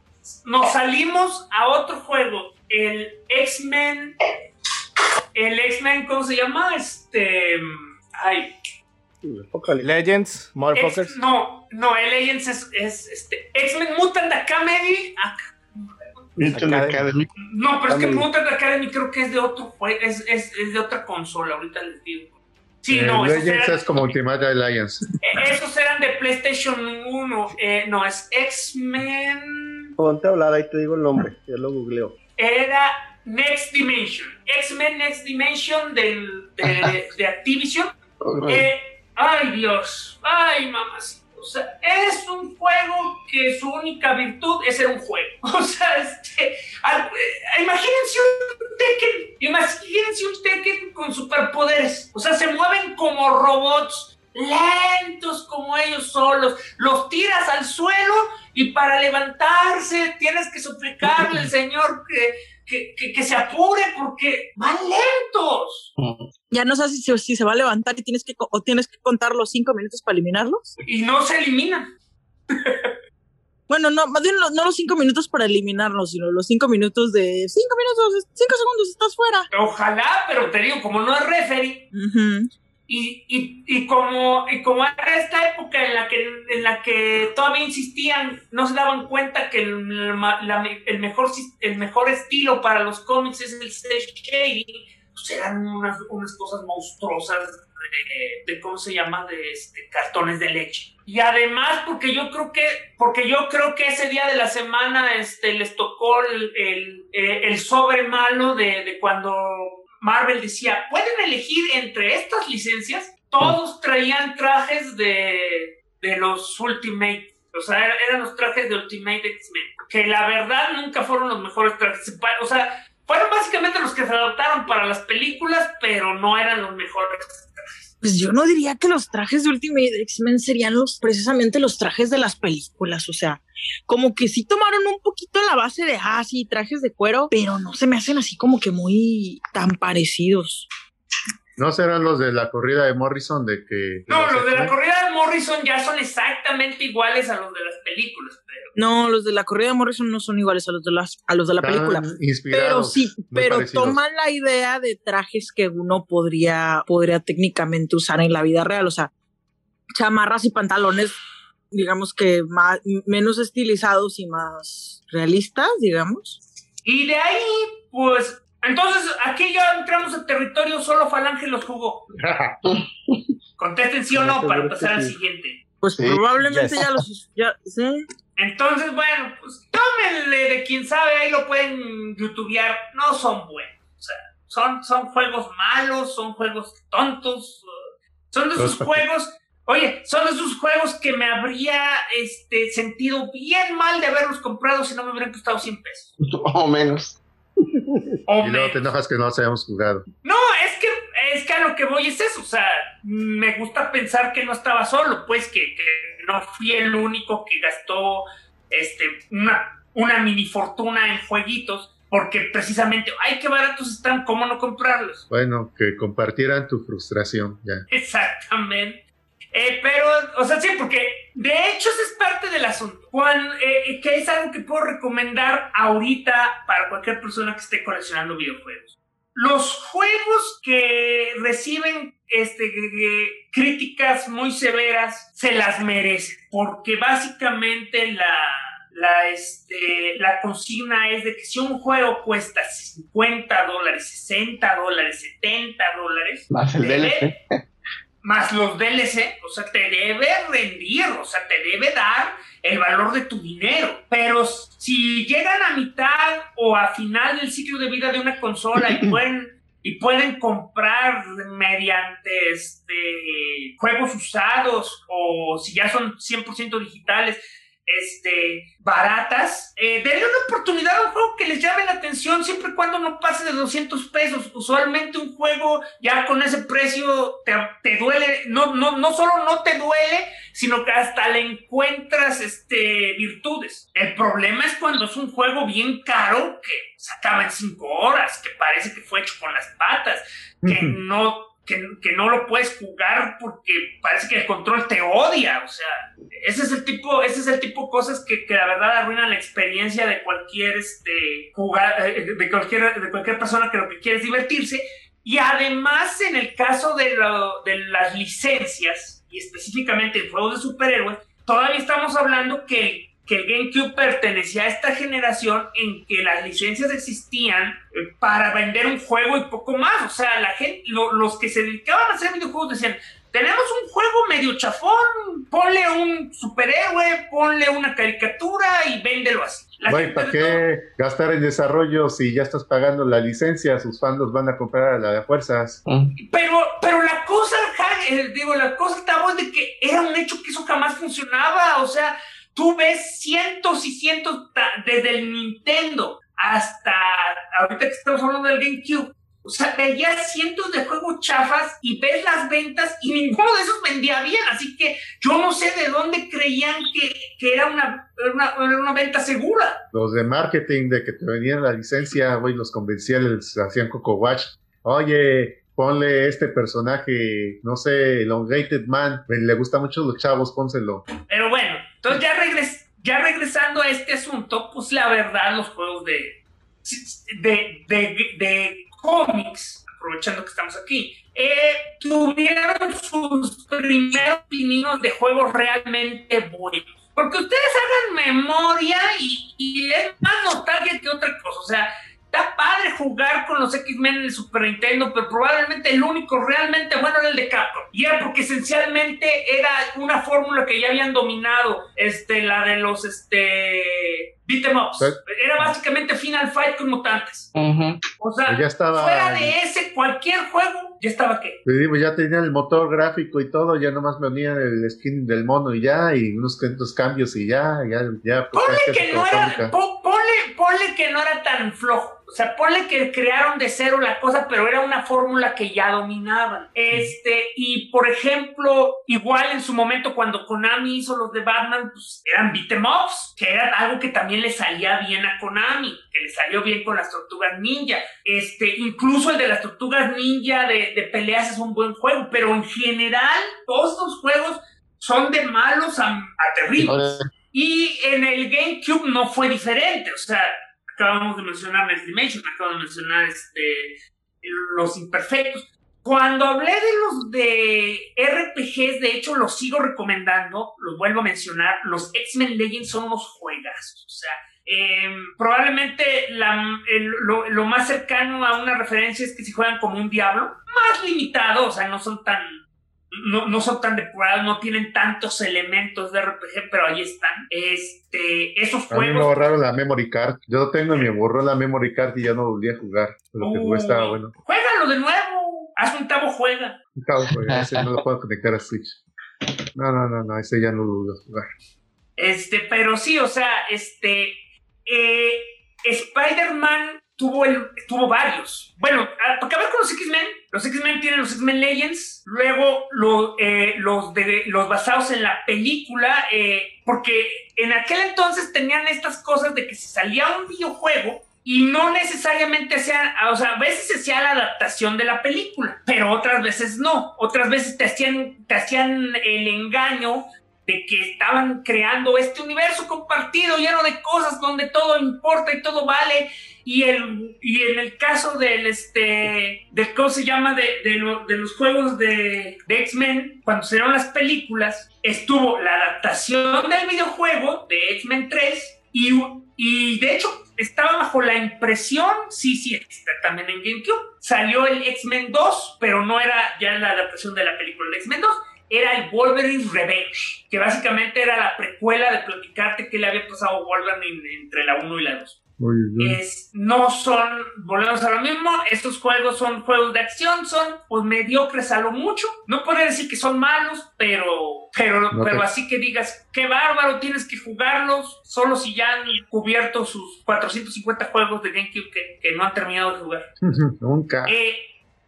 Speaker 6: nos salimos a otro juego, el X-Men. El X-Men, ¿cómo se llama? Este. Ay.
Speaker 2: Legends, Motherfuckers.
Speaker 6: no, no, el Legends es, es este. X-Men Mutant Academy. Ah,
Speaker 7: Mutant Academy.
Speaker 6: No, pero es que Mutant Academy creo que es de otro juego, es, es, es de otra consola, ahorita les digo. Sí,
Speaker 5: Eh,
Speaker 6: no, esos
Speaker 5: Legends
Speaker 6: eran,
Speaker 5: es como Ultimate Alliance. (laughs)
Speaker 6: eh, esos eran de PlayStation 1. Eh, no, es X-Men.
Speaker 3: Ponte a hablar, ahí te digo el nombre, yo lo googleo.
Speaker 6: era Next Dimension. X-Men Next Dimension del, de, de (laughs) Activision. Eh, ay, Dios. Ay, mamás. O sea, es un juego que su única virtud es ser un juego. (laughs) O sea, este, al- eh, imagínense un Tekken. Imagínense un Tekken con superpoderes. O sea, se mueven como robots lentos como ellos solos. Los tiras al suelo y para levantarse tienes que suplicarle al (laughs) Señor que, que, que- que se apure porque van lentos.
Speaker 8: Ya no sabes si, si se va a levantar y tienes que, o tienes que contar los cinco minutos para eliminarlos.
Speaker 6: Y no se eliminan.
Speaker 8: Bueno, no, más bien no los cinco minutos para eliminarlos, sino los cinco minutos de cinco minutos, cinco segundos, estás fuera.
Speaker 6: Ojalá, pero te digo, como no es referee. Y, y, y como, y como era esta época en la, que, en la que todavía insistían, no se daban cuenta que el, la- el, mejor, el mejor estilo para los cómics es el cel shading, pues eran unas, unas cosas monstruosas de, de, ¿cómo se llama? De este, cartones de leche. Y además, porque yo creo que, porque yo creo que ese día de la semana este, les tocó el, el, el sobre malo de, de cuando Marvel decía, pueden elegir entre estas licencias. Todos traían trajes de, de los Ultimate. O sea, er- eran los trajes de Ultimate X-Men. Que la verdad nunca fueron los mejores trajes. O sea, fueron básicamente los que se adaptaron para las películas, pero no eran los mejores.
Speaker 8: Pues yo no diría que los trajes de Ultimate X-Men serían los precisamente los trajes de las películas, o sea, como que sí tomaron un poquito la base de ah, sí, trajes de cuero, pero no se me hacen así como que muy tan parecidos.
Speaker 5: ¿No serán los de la corrida de Morrison de que...
Speaker 6: No, los de la corrida de Morrison ya son exactamente iguales a los de las películas. Pero
Speaker 8: No, los de la corrida de Morrison no son iguales a los de las a los de la
Speaker 5: Están
Speaker 8: película. Pero sí, pero
Speaker 5: parecidos.
Speaker 8: toman la idea de trajes que uno podría, podría técnicamente usar en la vida real. O sea, chamarras y pantalones, digamos que más, menos estilizados y más realistas, digamos.
Speaker 6: Y de ahí, pues, entonces aquí ya entramos en territorio solo Falange los jugó. (laughs) Contesten sí o no para pasar al siguiente.
Speaker 8: Pues
Speaker 7: Sí,
Speaker 8: probablemente ya los. Ya, sí.
Speaker 6: Entonces, bueno, pues tómenle de quien sabe, ahí lo pueden youtubear. No son buenos. O sea, son, son juegos malos, son juegos tontos. Son de esos juegos. Oye, son de esos juegos que me habría este, sentido bien mal de haberlos comprado si no me hubieran costado 100 pesos. (laughs)
Speaker 7: O menos.
Speaker 5: Y luego te enojas que no los hayamos jugado.
Speaker 6: No, es que, es que a lo que voy es eso, o sea, me gusta pensar que no estaba solo, pues que, que no fui el único que gastó este, una, una mini fortuna en jueguitos, porque precisamente, ay, qué baratos están, ¿cómo no comprarlos?
Speaker 5: Bueno, que compartieran tu frustración, ya.
Speaker 6: Exactamente. Eh, pero, o sea, sí, porque de hecho eso es parte del asunto. Cuando, eh, que es algo que puedo recomendar ahorita para cualquier persona que esté coleccionando videojuegos. Los juegos que reciben este, eh, críticas muy severas se las merecen, porque básicamente la, la, este, la consigna es de que si un juego cuesta 50 dólares, 60 dólares, 70 dólares,
Speaker 7: Más el DLC.
Speaker 6: Más los DLC, o sea, te debe rendir, o sea, te debe dar el valor de tu dinero. Pero si llegan a mitad o a final del ciclo de vida de una consola y (laughs) pueden, y pueden comprar mediante este, juegos usados o si ya son 100% digitales, este, baratas, eh, denle una oportunidad a un juego que les llame la atención siempre y cuando no pase de 200 pesos. Usualmente un juego ya con ese precio te, te duele, no, no, no solo no te duele, sino que hasta le encuentras este, virtudes. El problema es cuando es un juego bien caro que se acaba en 5 horas, que parece que fue hecho con las patas, que no que, que no lo puedes jugar porque parece que el control te odia, o sea, ese es el tipo, ese es el tipo de cosas que, que la verdad arruinan la experiencia de cualquier este jugar, eh, de cualquier, de cualquier persona que lo que quiere es divertirse. Y además, en el caso de, lo- de las licencias, y específicamente en juegos de superhéroes, todavía estamos hablando que, que el GameCube pertenecía a esta generación en que las licencias existían eh, para vender un juego y poco más. O sea, la gente, lo- los que se dedicaban a hacer videojuegos decían, tenemos un juego medio chafón, ponle un superhéroe, ponle una caricatura y véndelo así. La
Speaker 5: Güey, ¿para
Speaker 6: no-
Speaker 5: qué gastar en desarrollo si ya estás pagando la licencia? Sus fans los van a comprar a la de fuerzas.
Speaker 7: Mm.
Speaker 6: Pero, pero la cosa, ja- eh, digo, la cosa estaba de que era un hecho que eso jamás funcionaba. O sea, tú ves cientos y cientos, desde el Nintendo hasta ahorita que estamos hablando del GameCube. O sea, veías cientos de juegos chafas y ves las ventas y ninguno de esos vendía bien. Así que yo no sé de dónde creían que, que era, una, una, una venta segura.
Speaker 5: Los de marketing de que te venían la licencia, güey, los convencían, les hacían Coco Watch. Oye, ponle este personaje, no sé, Elongated Man. Le gusta mucho a los chavos, pónselo.
Speaker 6: Pero bueno, entonces ya, regres- ya regresando a este asunto, pues la verdad, los juegos de, de, de, cómics, aprovechando que estamos aquí, eh, tuvieron sus primeros pininos de juegos realmente buenos. Porque ustedes hagan memoria y, y es más nostalgia que otra cosa. O sea, está padre jugar con los X-Men en el Super Nintendo, pero probablemente el único realmente bueno era el de Capcom. Y era porque esencialmente era una fórmula que ya habían dominado, este, la de los este, beat 'em ups. Era básicamente Final Fight con mutantes. O sea,
Speaker 5: Ya estaba-
Speaker 6: fuera de ese, cualquier juego, ya estaba qué.
Speaker 5: Digo, ya tenían el motor gráfico y todo, ya nomás me unían el skin del mono y ya, y unos cuantos cambios y ya, ya, ya. pues,
Speaker 6: Ponle que no era, po- ponle, ponle que no era tan flojo. O sea, ponle que crearon de cero la cosa, pero era una fórmula que ya dominaban. Este, y por ejemplo, igual en su momento cuando Konami hizo los de Batman, pues eran beat 'em ups, que era algo que también le salía bien a Konami, que le salió bien con las tortugas ninja. Este, incluso el de las tortugas ninja de, de peleas es un buen juego, pero en general, todos estos juegos son de malos a, a terribles. Y en el GameCube no fue diferente, o sea, acabamos de mencionar Next Dimension, acabamos de mencionar este, los imperfectos. Cuando hablé de los de RPGs, de hecho los sigo recomendando, los vuelvo a mencionar, los X-Men Legends son unos juegazos, o sea, eh, probablemente la- lo, lo más cercano a una referencia es que si juegan como un diablo, más limitado, o sea, no son tan no, no son tan depurados, no tienen tantos elementos de RPG, pero ahí están. Este, esos
Speaker 5: A mí me
Speaker 6: juegos.
Speaker 5: borraron la memory card. Yo lo tengo y me borró la memory card y ya no volví a jugar. Lo que jugué estaba bueno.
Speaker 6: Juégalo de nuevo. Haz un tabo juega.
Speaker 5: Cabo, güey, ese no lo puedo conectar a Switch. No, no, no, no, ese ya no lo voy a jugar.
Speaker 6: Este, pero sí, o sea, este. eh, Spider-Man tuvo, el, tuvo varios. Bueno, a- para acabar con los X-Men, los X-Men tienen los X-Men Legends, luego lo- eh, los, de, los basados en la película, eh, porque en aquel entonces tenían estas cosas de que si salía un videojuego y no necesariamente hacían, o sea, a veces se hacía la adaptación de la película, pero otras veces no, otras veces te hacían, te hacían el engaño de que estaban creando este universo compartido lleno de cosas donde todo importa y todo vale y el y en el caso del este de cómo se llama de, de, lo- de los juegos de, de X-Men cuando se dieron las películas estuvo la adaptación del videojuego de X-Men 3 Y, y de hecho, estaba bajo la impresión, sí, sí, está también en GameCube. Salió el X-Men 2, pero no era ya la adaptación de la película del X-Men 2, era el Wolverine Revenge, que básicamente era la precuela de platicarte qué le había pasado a Wolverine entre la 1 y la 2. Es, no son, volvemos a lo mismo, estos juegos son juegos de acción, son pues mediocres a lo mucho. No puedo decir que son malos, pero, pero, pero así que digas, qué bárbaro, tienes que jugarlos, solo si ya han cubierto sus 450 juegos de GameCube que, que no han terminado de jugar. (laughs)
Speaker 5: Nunca.
Speaker 6: Eh,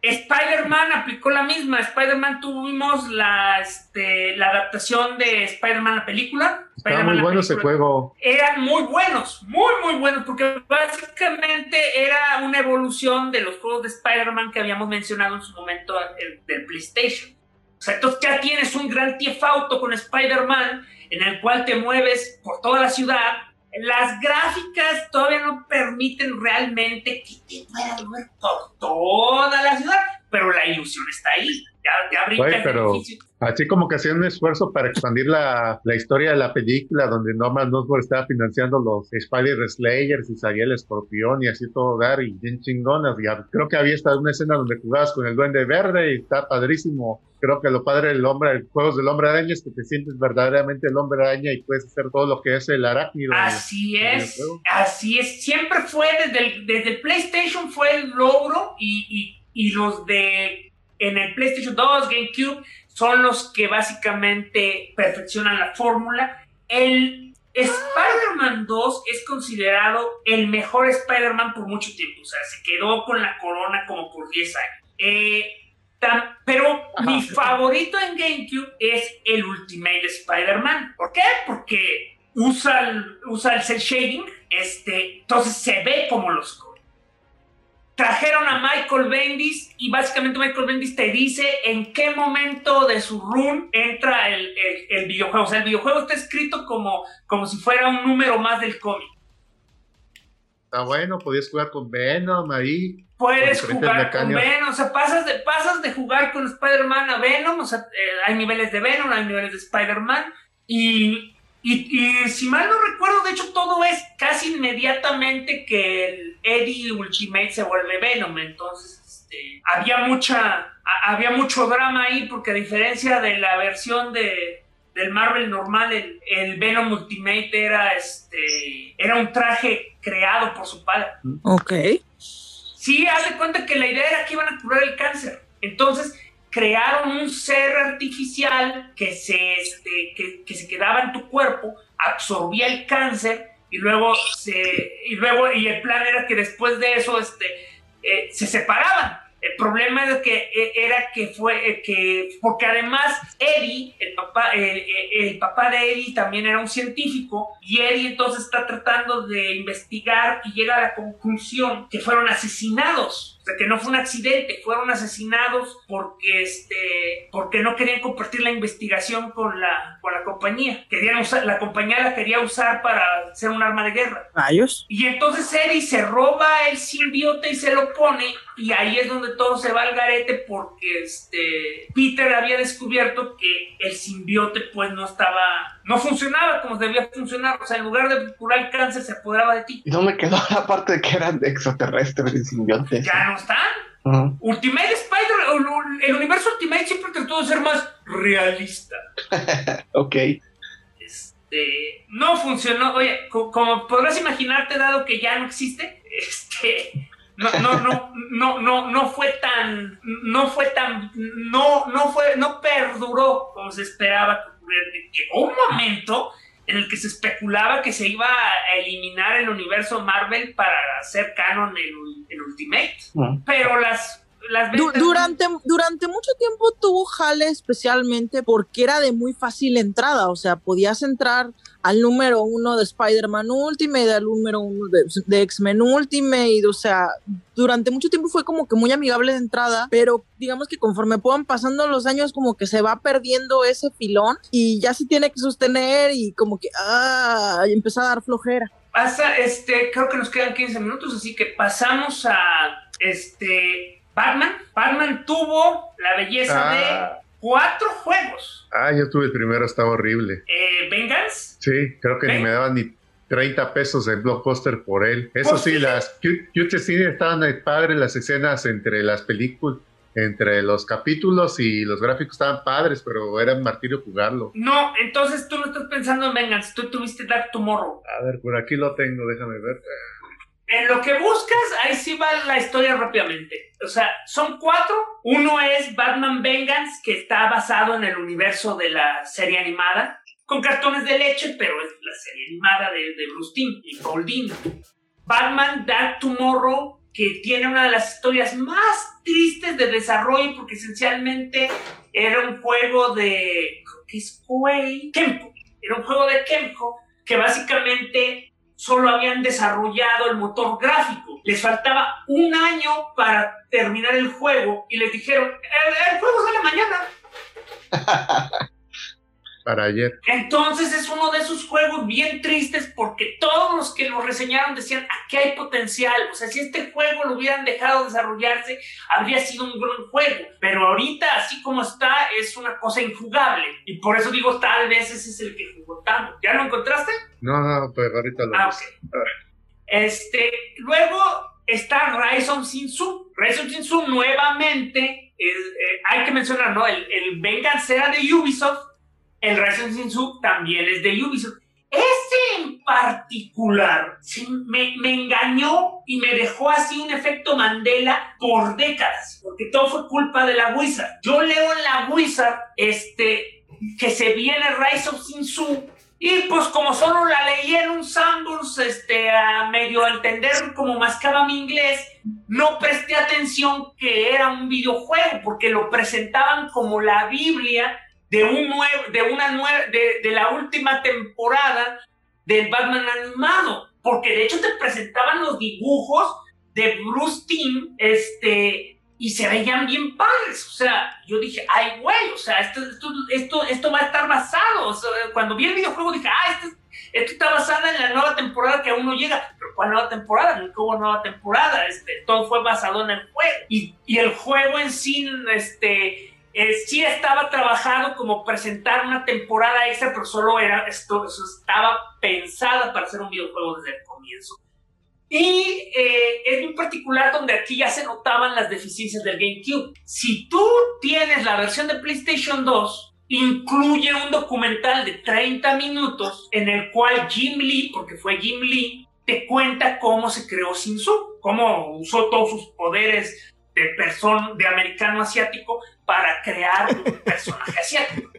Speaker 6: Spider-Man aplicó la misma. Spider-Man tuvimos la, este, la adaptación de Spider-Man la película.
Speaker 5: Estaba muy bueno ese juego.
Speaker 6: Eran muy buenos, muy, muy buenos, porque básicamente era una evolución de los juegos de Spider-Man que habíamos mencionado en su momento del PlayStation. O sea, entonces ya tienes un gran Tief Auto con Spider-Man en el cual te mueves por toda la ciudad las gráficas todavía no permiten realmente que te puedas ver por toda la ciudad, pero la ilusión está ahí. Ya, ya
Speaker 5: pero así como que hacían un esfuerzo para expandir la, la historia de la película, donde Norman Osborn estaba financiando los Spider Slayers y salía el escorpión y así todo dar y bien chingonas. Y creo que había estado una escena donde jugabas con el duende verde y está padrísimo creo que lo padre del hombre, juegos del hombre araña es que te sientes verdaderamente el hombre araña y puedes hacer todo lo que es el arácnido.
Speaker 6: Así es, así es. Siempre fue desde el, desde PlayStation fue el logro y, y, los de en el PlayStation 2, GameCube, son los que básicamente perfeccionan la fórmula. El Spider-Man 2 es considerado el mejor Spider-Man por mucho tiempo. O sea, se quedó con la corona como por 10 años. Eh, pero mi favorito en GameCube es el Ultimate Spider-Man. ¿Por qué? Porque usa el, usa el cel shading, este, entonces se ve como los Trajeron a Michael Bendis y básicamente Michael Bendis te dice en qué momento de su run entra el, el, videojuego. O sea, el videojuego está escrito como, como si fuera un número más del cómic.
Speaker 5: Está bueno, podías jugar con Venom ahí.
Speaker 6: Puedes jugar con Venom, o sea, pasas de, pasas de jugar con Spider-Man a Venom, o sea, eh, hay niveles de Venom, hay niveles de Spider-Man, y, y, si mal no recuerdo, de hecho todo es casi inmediatamente que el Eddie Ultimate se vuelve Venom, entonces este, había mucha, había mucho drama ahí, porque a diferencia de la versión de, del Marvel normal, el, el, Venom Ultimate era, este, era un traje creado por su padre.
Speaker 8: Ok.
Speaker 6: Sí, haz de cuenta que la idea era que iban a curar el cáncer. Entonces crearon un ser artificial que se, este, que, se quedaba en tu cuerpo, absorbía el cáncer y luego se y luego y el plan era que después de eso este eh, se separaban. El problema es que eh, era que fue eh, que porque además Eddie, el papá, el papá de Eddie también era un científico y Eddie entonces está tratando de investigar y llega a la conclusión que fueron asesinados o sea, que no fue un accidente, fueron asesinados porque, este, porque no querían compartir la investigación con la, con la compañía. Querían usar, la compañía la quería usar para ser un arma de guerra.
Speaker 8: ¿Rayos?
Speaker 6: Y entonces Eddie se roba el simbiote y se lo pone y ahí es donde todo se va al garete porque este, Peter había descubierto que el simbiote pues no estaba no funcionaba como debía funcionar. O sea, en lugar de curar el cáncer, se apoderaba de ti.
Speaker 7: Y no me quedó (laughs) la parte de que eran extraterrestres y simbiontes.
Speaker 6: Ya no están. Ultimate Spider, el universo Ultimate siempre trató de ser más realista. (laughs)
Speaker 7: ok.
Speaker 6: Este, no funcionó. Oye, como podrás imaginarte, dado que ya no existe, (laughs) este, no, no, no, no, no, no fue tan, no fue tan, no, no fue, no perduró como se esperaba llegó un momento en el que se especulaba que se iba a eliminar el universo Marvel para hacer canon el, Ultimate. Pero las, las
Speaker 8: durante, durante mucho tiempo tuvo jale especialmente porque era de muy fácil entrada, o sea, podías entrar al número uno de Spider-Man Ultimate, al número uno de, X-Men Ultimate, o sea, durante mucho tiempo fue como que muy amigable de entrada, pero digamos que conforme puedan pasando los años como que se va perdiendo ese filón y ya se tiene que sostener y como que, ah, empieza a dar flojera.
Speaker 6: Pasa, este, creo que nos quedan 15 minutos, así que pasamos a, este, Batman. Batman tuvo la belleza de ah. cuatro juegos
Speaker 5: Ah, yo tuve el primero, estaba horrible.
Speaker 6: Eh, ¿Vengeance?
Speaker 5: Sí, creo que ni me daba ni 30 pesos en Blockbuster por él. Eso
Speaker 6: Pues
Speaker 5: sí, las Future Cine estaban padres las escenas entre las películas, entre los capítulos y los gráficos estaban padres, pero era un martirio jugarlo.
Speaker 6: No, entonces tú no estás pensando en Vengeance, tú tuviste Dark Tomorrow.
Speaker 5: A ver, por aquí lo tengo, déjame ver.
Speaker 6: En lo que buscas, ahí sí va la historia rápidamente. O sea, son cuatro. Uno es Batman Vengeance, que está basado en el universo de la serie animada, con cartones de leche, pero es la serie animada de, de Bruce Timm y Paul. Batman Dark Tomorrow, que tiene una de las historias más tristes de desarrollo, porque esencialmente era un juego de. que es. Kemco. Era un juego de Kemco que básicamente solo habían desarrollado el motor gráfico. Les faltaba un año para terminar el juego y les dijeron, el, el juego sale mañana. (laughs)
Speaker 5: Para ayer.
Speaker 6: Entonces es uno de esos juegos bien tristes porque todos los que lo reseñaron decían, aquí hay potencial. O sea, si este juego lo hubieran dejado desarrollarse, habría sido un gran juego. Pero ahorita, así como está, es una cosa injugable. Y por eso digo, tal vez ese es el que jugó tanto. ¿Ya lo encontraste?
Speaker 5: No, no, pero ahorita lo
Speaker 6: Ah,
Speaker 5: busco.
Speaker 6: ok. Este, luego está Ryzen Sinsu. Ryzen Sinsu nuevamente, es, eh, hay que mencionar, ¿no? El, el era de Ubisoft, el Ryzen Sinsu también es de Ubisoft. Ese en particular me, engañó y me dejó así un efecto Mandela por décadas, porque todo fue culpa de la Wizard. Yo leo en la Wizard este, que se viene Rise of Sinsu y pues como solo la leí en un sandbox, este, a medio entender como mascaba mi inglés, no presté atención que era un videojuego, porque lo presentaban como la Biblia de, un de, una de, de la última temporada del Batman animado, porque de hecho te presentaban los dibujos de Bruce Timm, este, y se veían bien padres. O sea, yo dije, ay, güey, o sea, esto, esto, esto, esto va a estar basado. Cuando vi el videojuego dije, ah, esto, esto está basado en la nueva temporada que aún no llega. Pero ¿cuál nueva temporada? Nunca hubo nueva temporada. Este, todo fue basado en el juego. Y, y el juego en sí, este. Eh, sí estaba trabajado como presentar una temporada extra, pero solo era esto, eso estaba pensada para ser un videojuego desde el comienzo. Y eh, es muy particular donde aquí ya se notaban las deficiencias del GameCube. Si tú tienes la versión de PlayStation 2, incluye un documental de 30 minutos en el cual Jim Lee, porque fue Jim Lee, te cuenta cómo se creó Shinsu, cómo usó todos sus poderes de persona, de americano asiático para crear un (laughs) personaje asiático.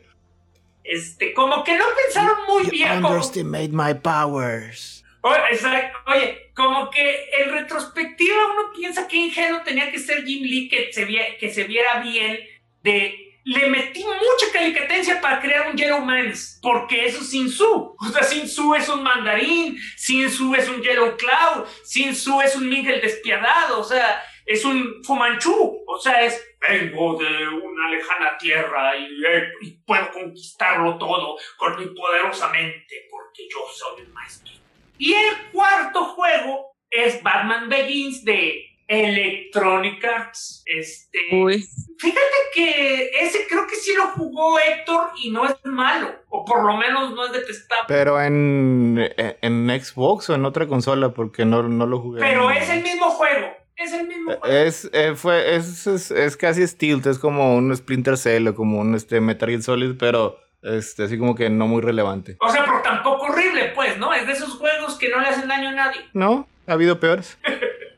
Speaker 6: Este, como que no pensaron muy bien. Como,
Speaker 2: underestimate my powers.
Speaker 6: Oye, como que en retrospectiva uno piensa que ingenuo tenía que ser Jim Lee que se, vie- que se viera bien de le metí mucha calicatencia para crear un Yellow Man's, porque eso es Sinsu. O sea, Sinsu es un mandarín, Sinsu es un Yellow Cloud, Sinsu es un Miguel despiadado, o sea, es un Fumanchu, o sea, es vengo de una lejana tierra y, eh, y puedo conquistarlo todo con mi poderosa mente, porque yo soy el maestro. Y el cuarto juego es Batman Begins de Electronic Arts. Este,
Speaker 8: Uy.
Speaker 6: Fíjate que ese creo que sí lo jugó Héctor y no es malo, o por lo menos no es detestable.
Speaker 2: Pero en, en, en Xbox o en otra consola, porque no, no lo jugué.
Speaker 6: Pero
Speaker 2: en-
Speaker 6: es el mismo juego, es el mismo juego.
Speaker 2: Es, eh, fue, es, es, es casi Steel, es como un Splinter Cell o como un este, Metal Gear Solid, pero este, así como que no muy relevante.
Speaker 6: O sea, pero tampoco horrible, pues, ¿no? Es de esos juegos que no le hacen daño a nadie.
Speaker 2: No, ha habido peores. (laughs)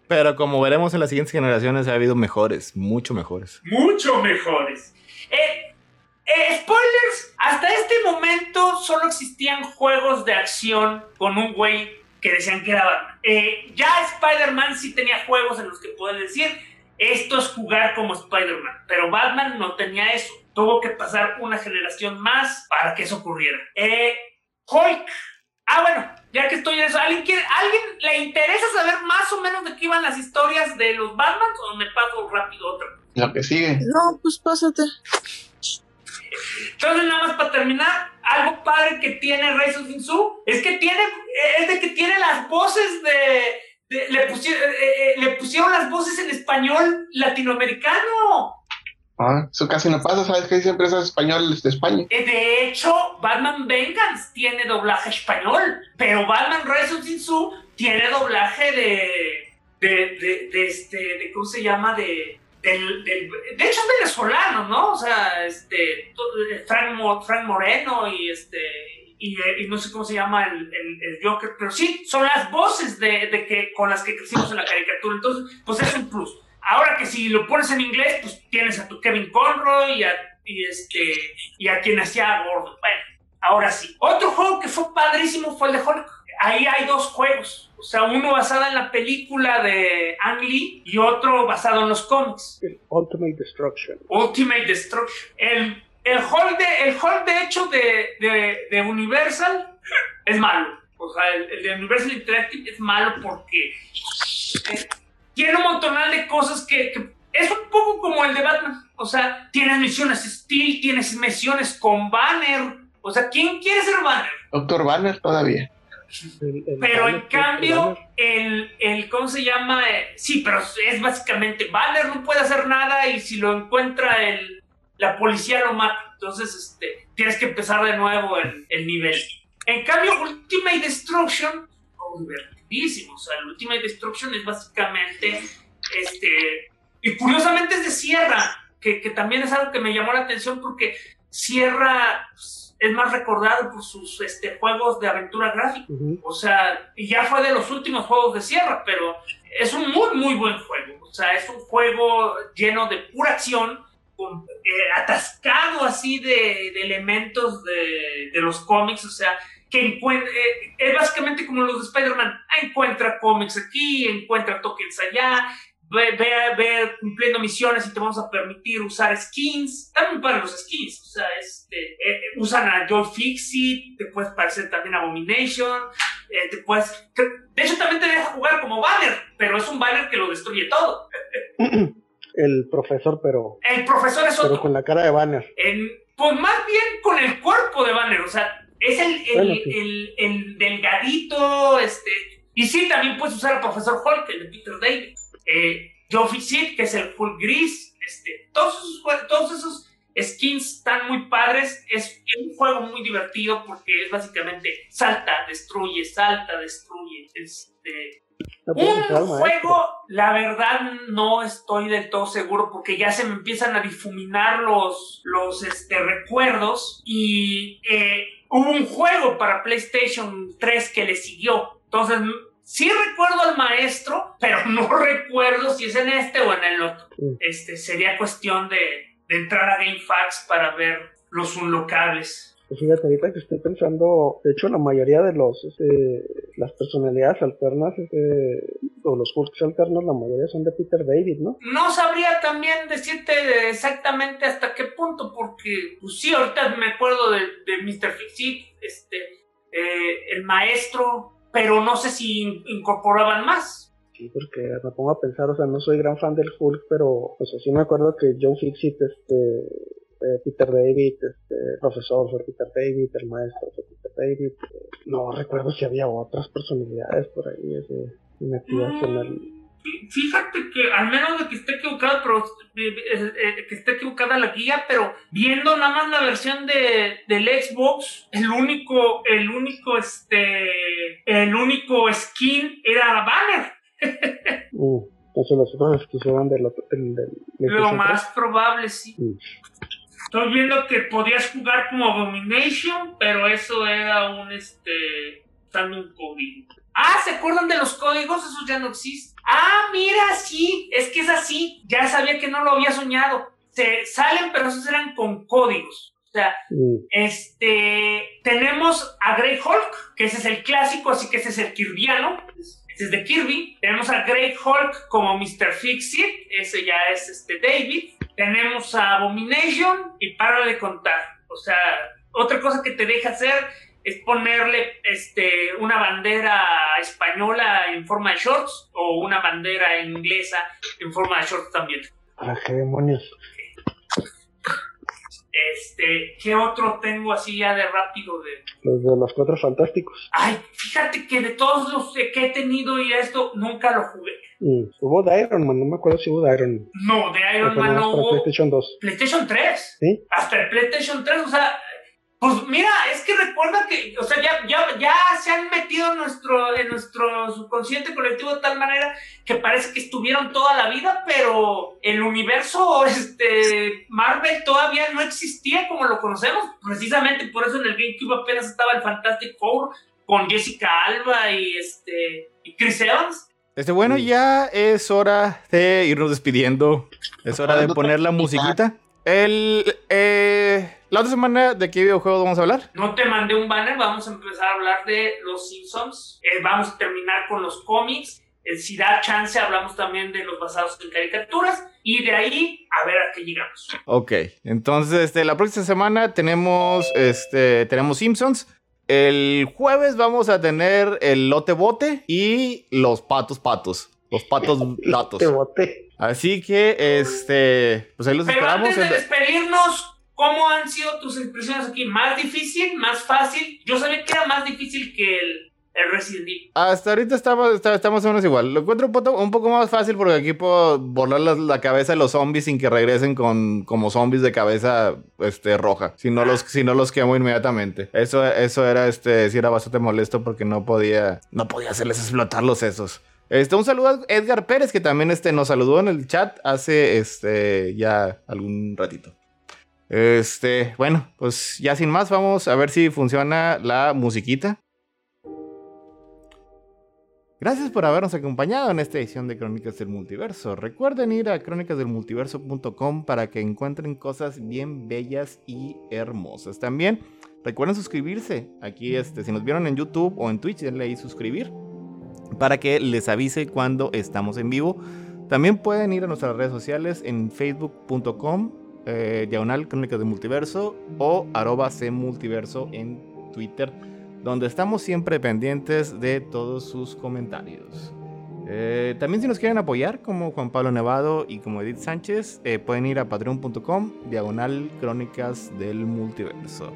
Speaker 2: Pero como veremos en las siguientes generaciones, ha habido mejores, mucho mejores.
Speaker 6: mucho mejores. Eh, eh, spoilers, hasta este momento solo existían juegos de acción con un güey que decían que era Batman. Eh, ya Spider-Man sí tenía juegos en los que puedes decir, esto es jugar como Spider-Man, pero Batman no tenía eso. Tuvo que pasar una generación más para que eso ocurriera. Eh, Hulk. Ah, bueno, ya que estoy en eso, ¿alguien, quiere, ¿alguien le interesa saber más o menos de qué iban las historias de los Batman o me paso rápido otra?
Speaker 7: Lo que sigue.
Speaker 8: No, pues pásate.
Speaker 6: Entonces, nada más para terminar, algo padre que tiene Rise of Su es que tiene, es de que tiene las voces de, de- le, pusieron, le pusieron las voces en español latinoamericano.
Speaker 7: Ah, eso casi no pasa, ¿sabes que hay empresas españolas de España?
Speaker 6: Eh, De hecho, Batman Vengeance tiene doblaje español, pero Batman of Sin tiene doblaje de, de, de, de este, de, ¿cómo se llama? De, del, del- de hecho es venezolano, ¿no? O sea, este, to- Frank, Mo- Frank Moreno y este, y, eh, y no sé cómo se llama el, el, el Joker, pero sí, son las voces de, de que, con las que crecimos en la caricatura, entonces, pues es un plus. Ahora que si lo pones en inglés, pues tienes a tu Kevin Conroy y a, y este, y a quien hacía Gordon. Bueno, ahora sí. Otro juego que fue padrísimo fue el de Hulk. Ahí hay dos juegos. O sea, uno basado en la película de Ang Lee y otro basado en los cómics.
Speaker 3: Ultimate Destruction.
Speaker 6: Ultimate Destruction. El, el Hulk de, el Hulk de hecho de, de, de Universal es malo. O sea, el, el de Universal Interactive es malo porque eh, tiene un montonal de cosas que, que es un poco como el de Batman. O sea, tienes misiones Steel, tienes misiones con Banner. O sea, ¿quién quiere ser Banner?
Speaker 7: Doctor Banner todavía.
Speaker 3: El- el
Speaker 6: Pero en cambio, el, el, ¿cómo se llama? Sí, pero es básicamente Banner no puede hacer nada y si lo encuentra el, la policía lo mata. Entonces, este, tienes que empezar de nuevo el, el nivel. En cambio, Ultimate Destruction, oh, divertidísimo. O sea, el Ultimate Destruction es básicamente, este, y curiosamente es de Sierra, que, que también es algo que me llamó la atención porque Sierra pues, es más recordado por sus este, juegos de aventura gráfica. O sea, y ya fue de los últimos juegos de Sierra, pero es un muy, muy buen juego. O sea, es un juego lleno de pura acción, con- eh, atascado así de, de elementos de, de los cómics. O sea, que encuentra, eh, es básicamente como los de Spider-Man. Ah, Encuentra cómics aquí, encuentra tokens allá. Ve, ve, ve cumpliendo misiones y te vamos a permitir usar skins. También para los skins. O sea, este, eh, eh, usan a Joe Fixit, te puedes parecer también a Abomination. Eh, te puedes, de hecho, también te deja jugar como banner, pero es un banner que lo destruye todo. (clears throat)
Speaker 3: El profesor, pero,
Speaker 6: El profesor es
Speaker 3: pero
Speaker 6: otro.
Speaker 3: con la cara de Banner.
Speaker 6: En- pues más bien con el cuerpo de banner, o sea, es el, el,
Speaker 3: Bueno, sí.
Speaker 6: el- el delgadito, este. Y sí, también puedes usar al profesor Hulk, el de Peter David. Eh, Fixit, que es el Hulk gris. Este, todos, esos, todos esos skins están muy padres. Es un juego muy divertido porque es básicamente salta, destruye, salta, destruye. Este, un juego, la verdad no estoy del todo seguro porque ya se me empiezan a difuminar los, los este, recuerdos y eh, hubo un juego para PlayStation 3 que le siguió. Entonces, sí recuerdo al maestro, pero no (laughs) recuerdo si es en este o en el otro. Este, sería cuestión de, de entrar a GameFAQs para ver los unlocables.
Speaker 3: Pues fíjate, ahorita que estoy pensando, de hecho la mayoría de los, este, las personalidades alternas, este, o los Hulks alternos, la mayoría son de Peter David, ¿no?
Speaker 6: No sabría también decirte exactamente hasta qué punto, porque, pues sí, ahorita me acuerdo de, de Mr. Fixit, este, eh, el maestro, pero no sé si in- incorporaban más.
Speaker 3: Sí, porque me pongo a pensar, o sea, no soy gran fan del Hulk, pero pues sí me acuerdo que Joe Fixit, este, eh, Peter David, este, profesor fue Peter David, el maestro fue Peter David. eh, no recuerdo si había otras personalidades por ahí, ese, inactivas en el...
Speaker 6: Fí- Fíjate que, al menos de que esté equivocado, pero eh, eh, eh, que esté equivocada la guía, pero viendo nada más la versión de, del Xbox, el único, el único, este, el único skin era Banner. (laughs)
Speaker 3: Mm, entonces los otros que eran del otro, del, del
Speaker 6: Lo más probable, sí.
Speaker 3: Mm.
Speaker 6: Estoy viendo que podías jugar como Abomination, pero eso era un, este, un código. Ah, ¿se acuerdan de los códigos? Esos ya no existen. Ah, mira, sí, es que es así. Ya sabía que no lo había soñado. Se salen, pero esos eran con códigos. O sea,
Speaker 3: 3. Mm,
Speaker 6: este, tenemos a Grey Hulk, que ese es el clásico, así que ese es el kirviano. Ese es de Kirby. Tenemos a Grey Hulk como Mr. Fixit, ese ya es este David. Tenemos a Abomination y para de contar. O sea, otra cosa que te deja hacer es ponerle este, una bandera española en forma de shorts o una bandera inglesa en forma de shorts también.
Speaker 3: ah, qué demonios.
Speaker 6: Es- Este, ¿qué otro tengo así ya de rápido de
Speaker 3: Los de los cuatro fantásticos.
Speaker 6: Ay, fíjate que de todos los que he tenido y esto nunca lo jugué.
Speaker 3: Mm, Hubo de Iron Man, no me acuerdo si hubo de Iron Man.
Speaker 6: No, de Iron Man no
Speaker 3: para
Speaker 6: hubo.
Speaker 3: PlayStation 2.
Speaker 6: PlayStation 3.
Speaker 3: ¿Sí?
Speaker 6: Hasta el PlayStation 3, o sea, pues mira, es que recuerda que, o sea, ya, ya, ya se han metido en nuestro, en nuestro subconsciente colectivo de tal manera que parece que estuvieron toda la vida, pero el universo (laughs) este, Marvel todavía no existía como lo conocemos. Precisamente por eso en el GameCube apenas estaba el Fantastic Four con Jessica Alba y, este, y Chris Evans.
Speaker 2: Este, bueno, ya es hora de irnos despidiendo. Es hora de poner la musiquita. El, eh, la otra semana, ¿de qué videojuegos vamos a hablar?
Speaker 6: No te mandé un banner, vamos a empezar a hablar de los Simpsons. Eh, vamos a terminar con los cómics. Eh, si da chance, hablamos también de los basados en caricaturas. Y de ahí, a ver a qué llegamos.
Speaker 2: Ok, entonces este, la próxima semana tenemos, este, tenemos Simpsons. El jueves vamos a tener el lote bote y los patos patos. Los patos (laughs) datos.
Speaker 3: Te boté.
Speaker 2: Así que, este, pues ahí los
Speaker 6: Pero
Speaker 2: esperamos.
Speaker 6: antes de despedirnos, ¿cómo han sido tus impresiones aquí? ¿Más difícil? ¿Más fácil? Yo sabía que era más difícil que el, el Resident Evil.
Speaker 2: Hasta ahorita estamos, está- estamos menos igual. Lo encuentro un poco, un poco más fácil porque aquí puedo volar la, la cabeza de los zombies sin que regresen con como zombies de cabeza este, roja. Si no los, si no los quemo inmediatamente. Eso, eso era, este, sí era bastante molesto porque no podía, no podía hacerles explotar los sesos. Este, un saludo a Edgar Pérez, que también este, nos saludó en el chat hace este, ya algún ratito. Este, bueno, pues ya sin más, vamos a ver si funciona la musiquita. Gracias por habernos acompañado en esta edición de Crónicas del Multiverso. Recuerden ir a crónicasdelmultiverso.com para que encuentren cosas bien bellas y hermosas. También recuerden suscribirse. Aquí, este, si nos vieron en YouTube o en Twitch, denle ahí suscribir para que les avise cuando estamos en vivo. También pueden ir a nuestras redes sociales en facebook.com, eh, diagonal Crónicas del Multiverso o cmultiverso en Twitter donde estamos siempre pendientes de todos sus comentarios. Eh, también si nos quieren apoyar, como Juan Pablo Nevado y como Edith Sánchez, eh, pueden ir a patreon.com, diagonal crónicas del multiverso.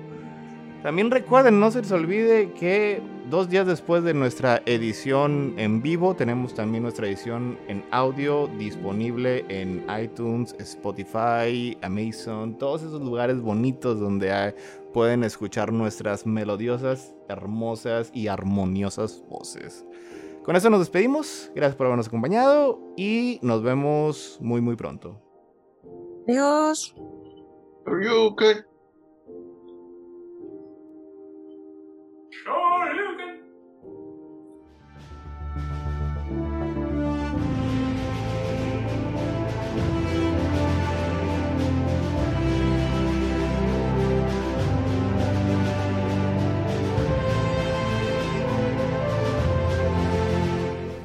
Speaker 2: También recuerden, no se les olvide que dos días después de nuestra edición en vivo, tenemos también nuestra edición en audio disponible en iTunes, Spotify, Amazon, todos esos lugares bonitos donde hay- pueden escuchar nuestras melodiosas, hermosas y armoniosas voces. Con eso nos despedimos, gracias por habernos acompañado y nos vemos muy muy pronto.
Speaker 8: Adiós.
Speaker 7: Ryuken.
Speaker 6: Sure.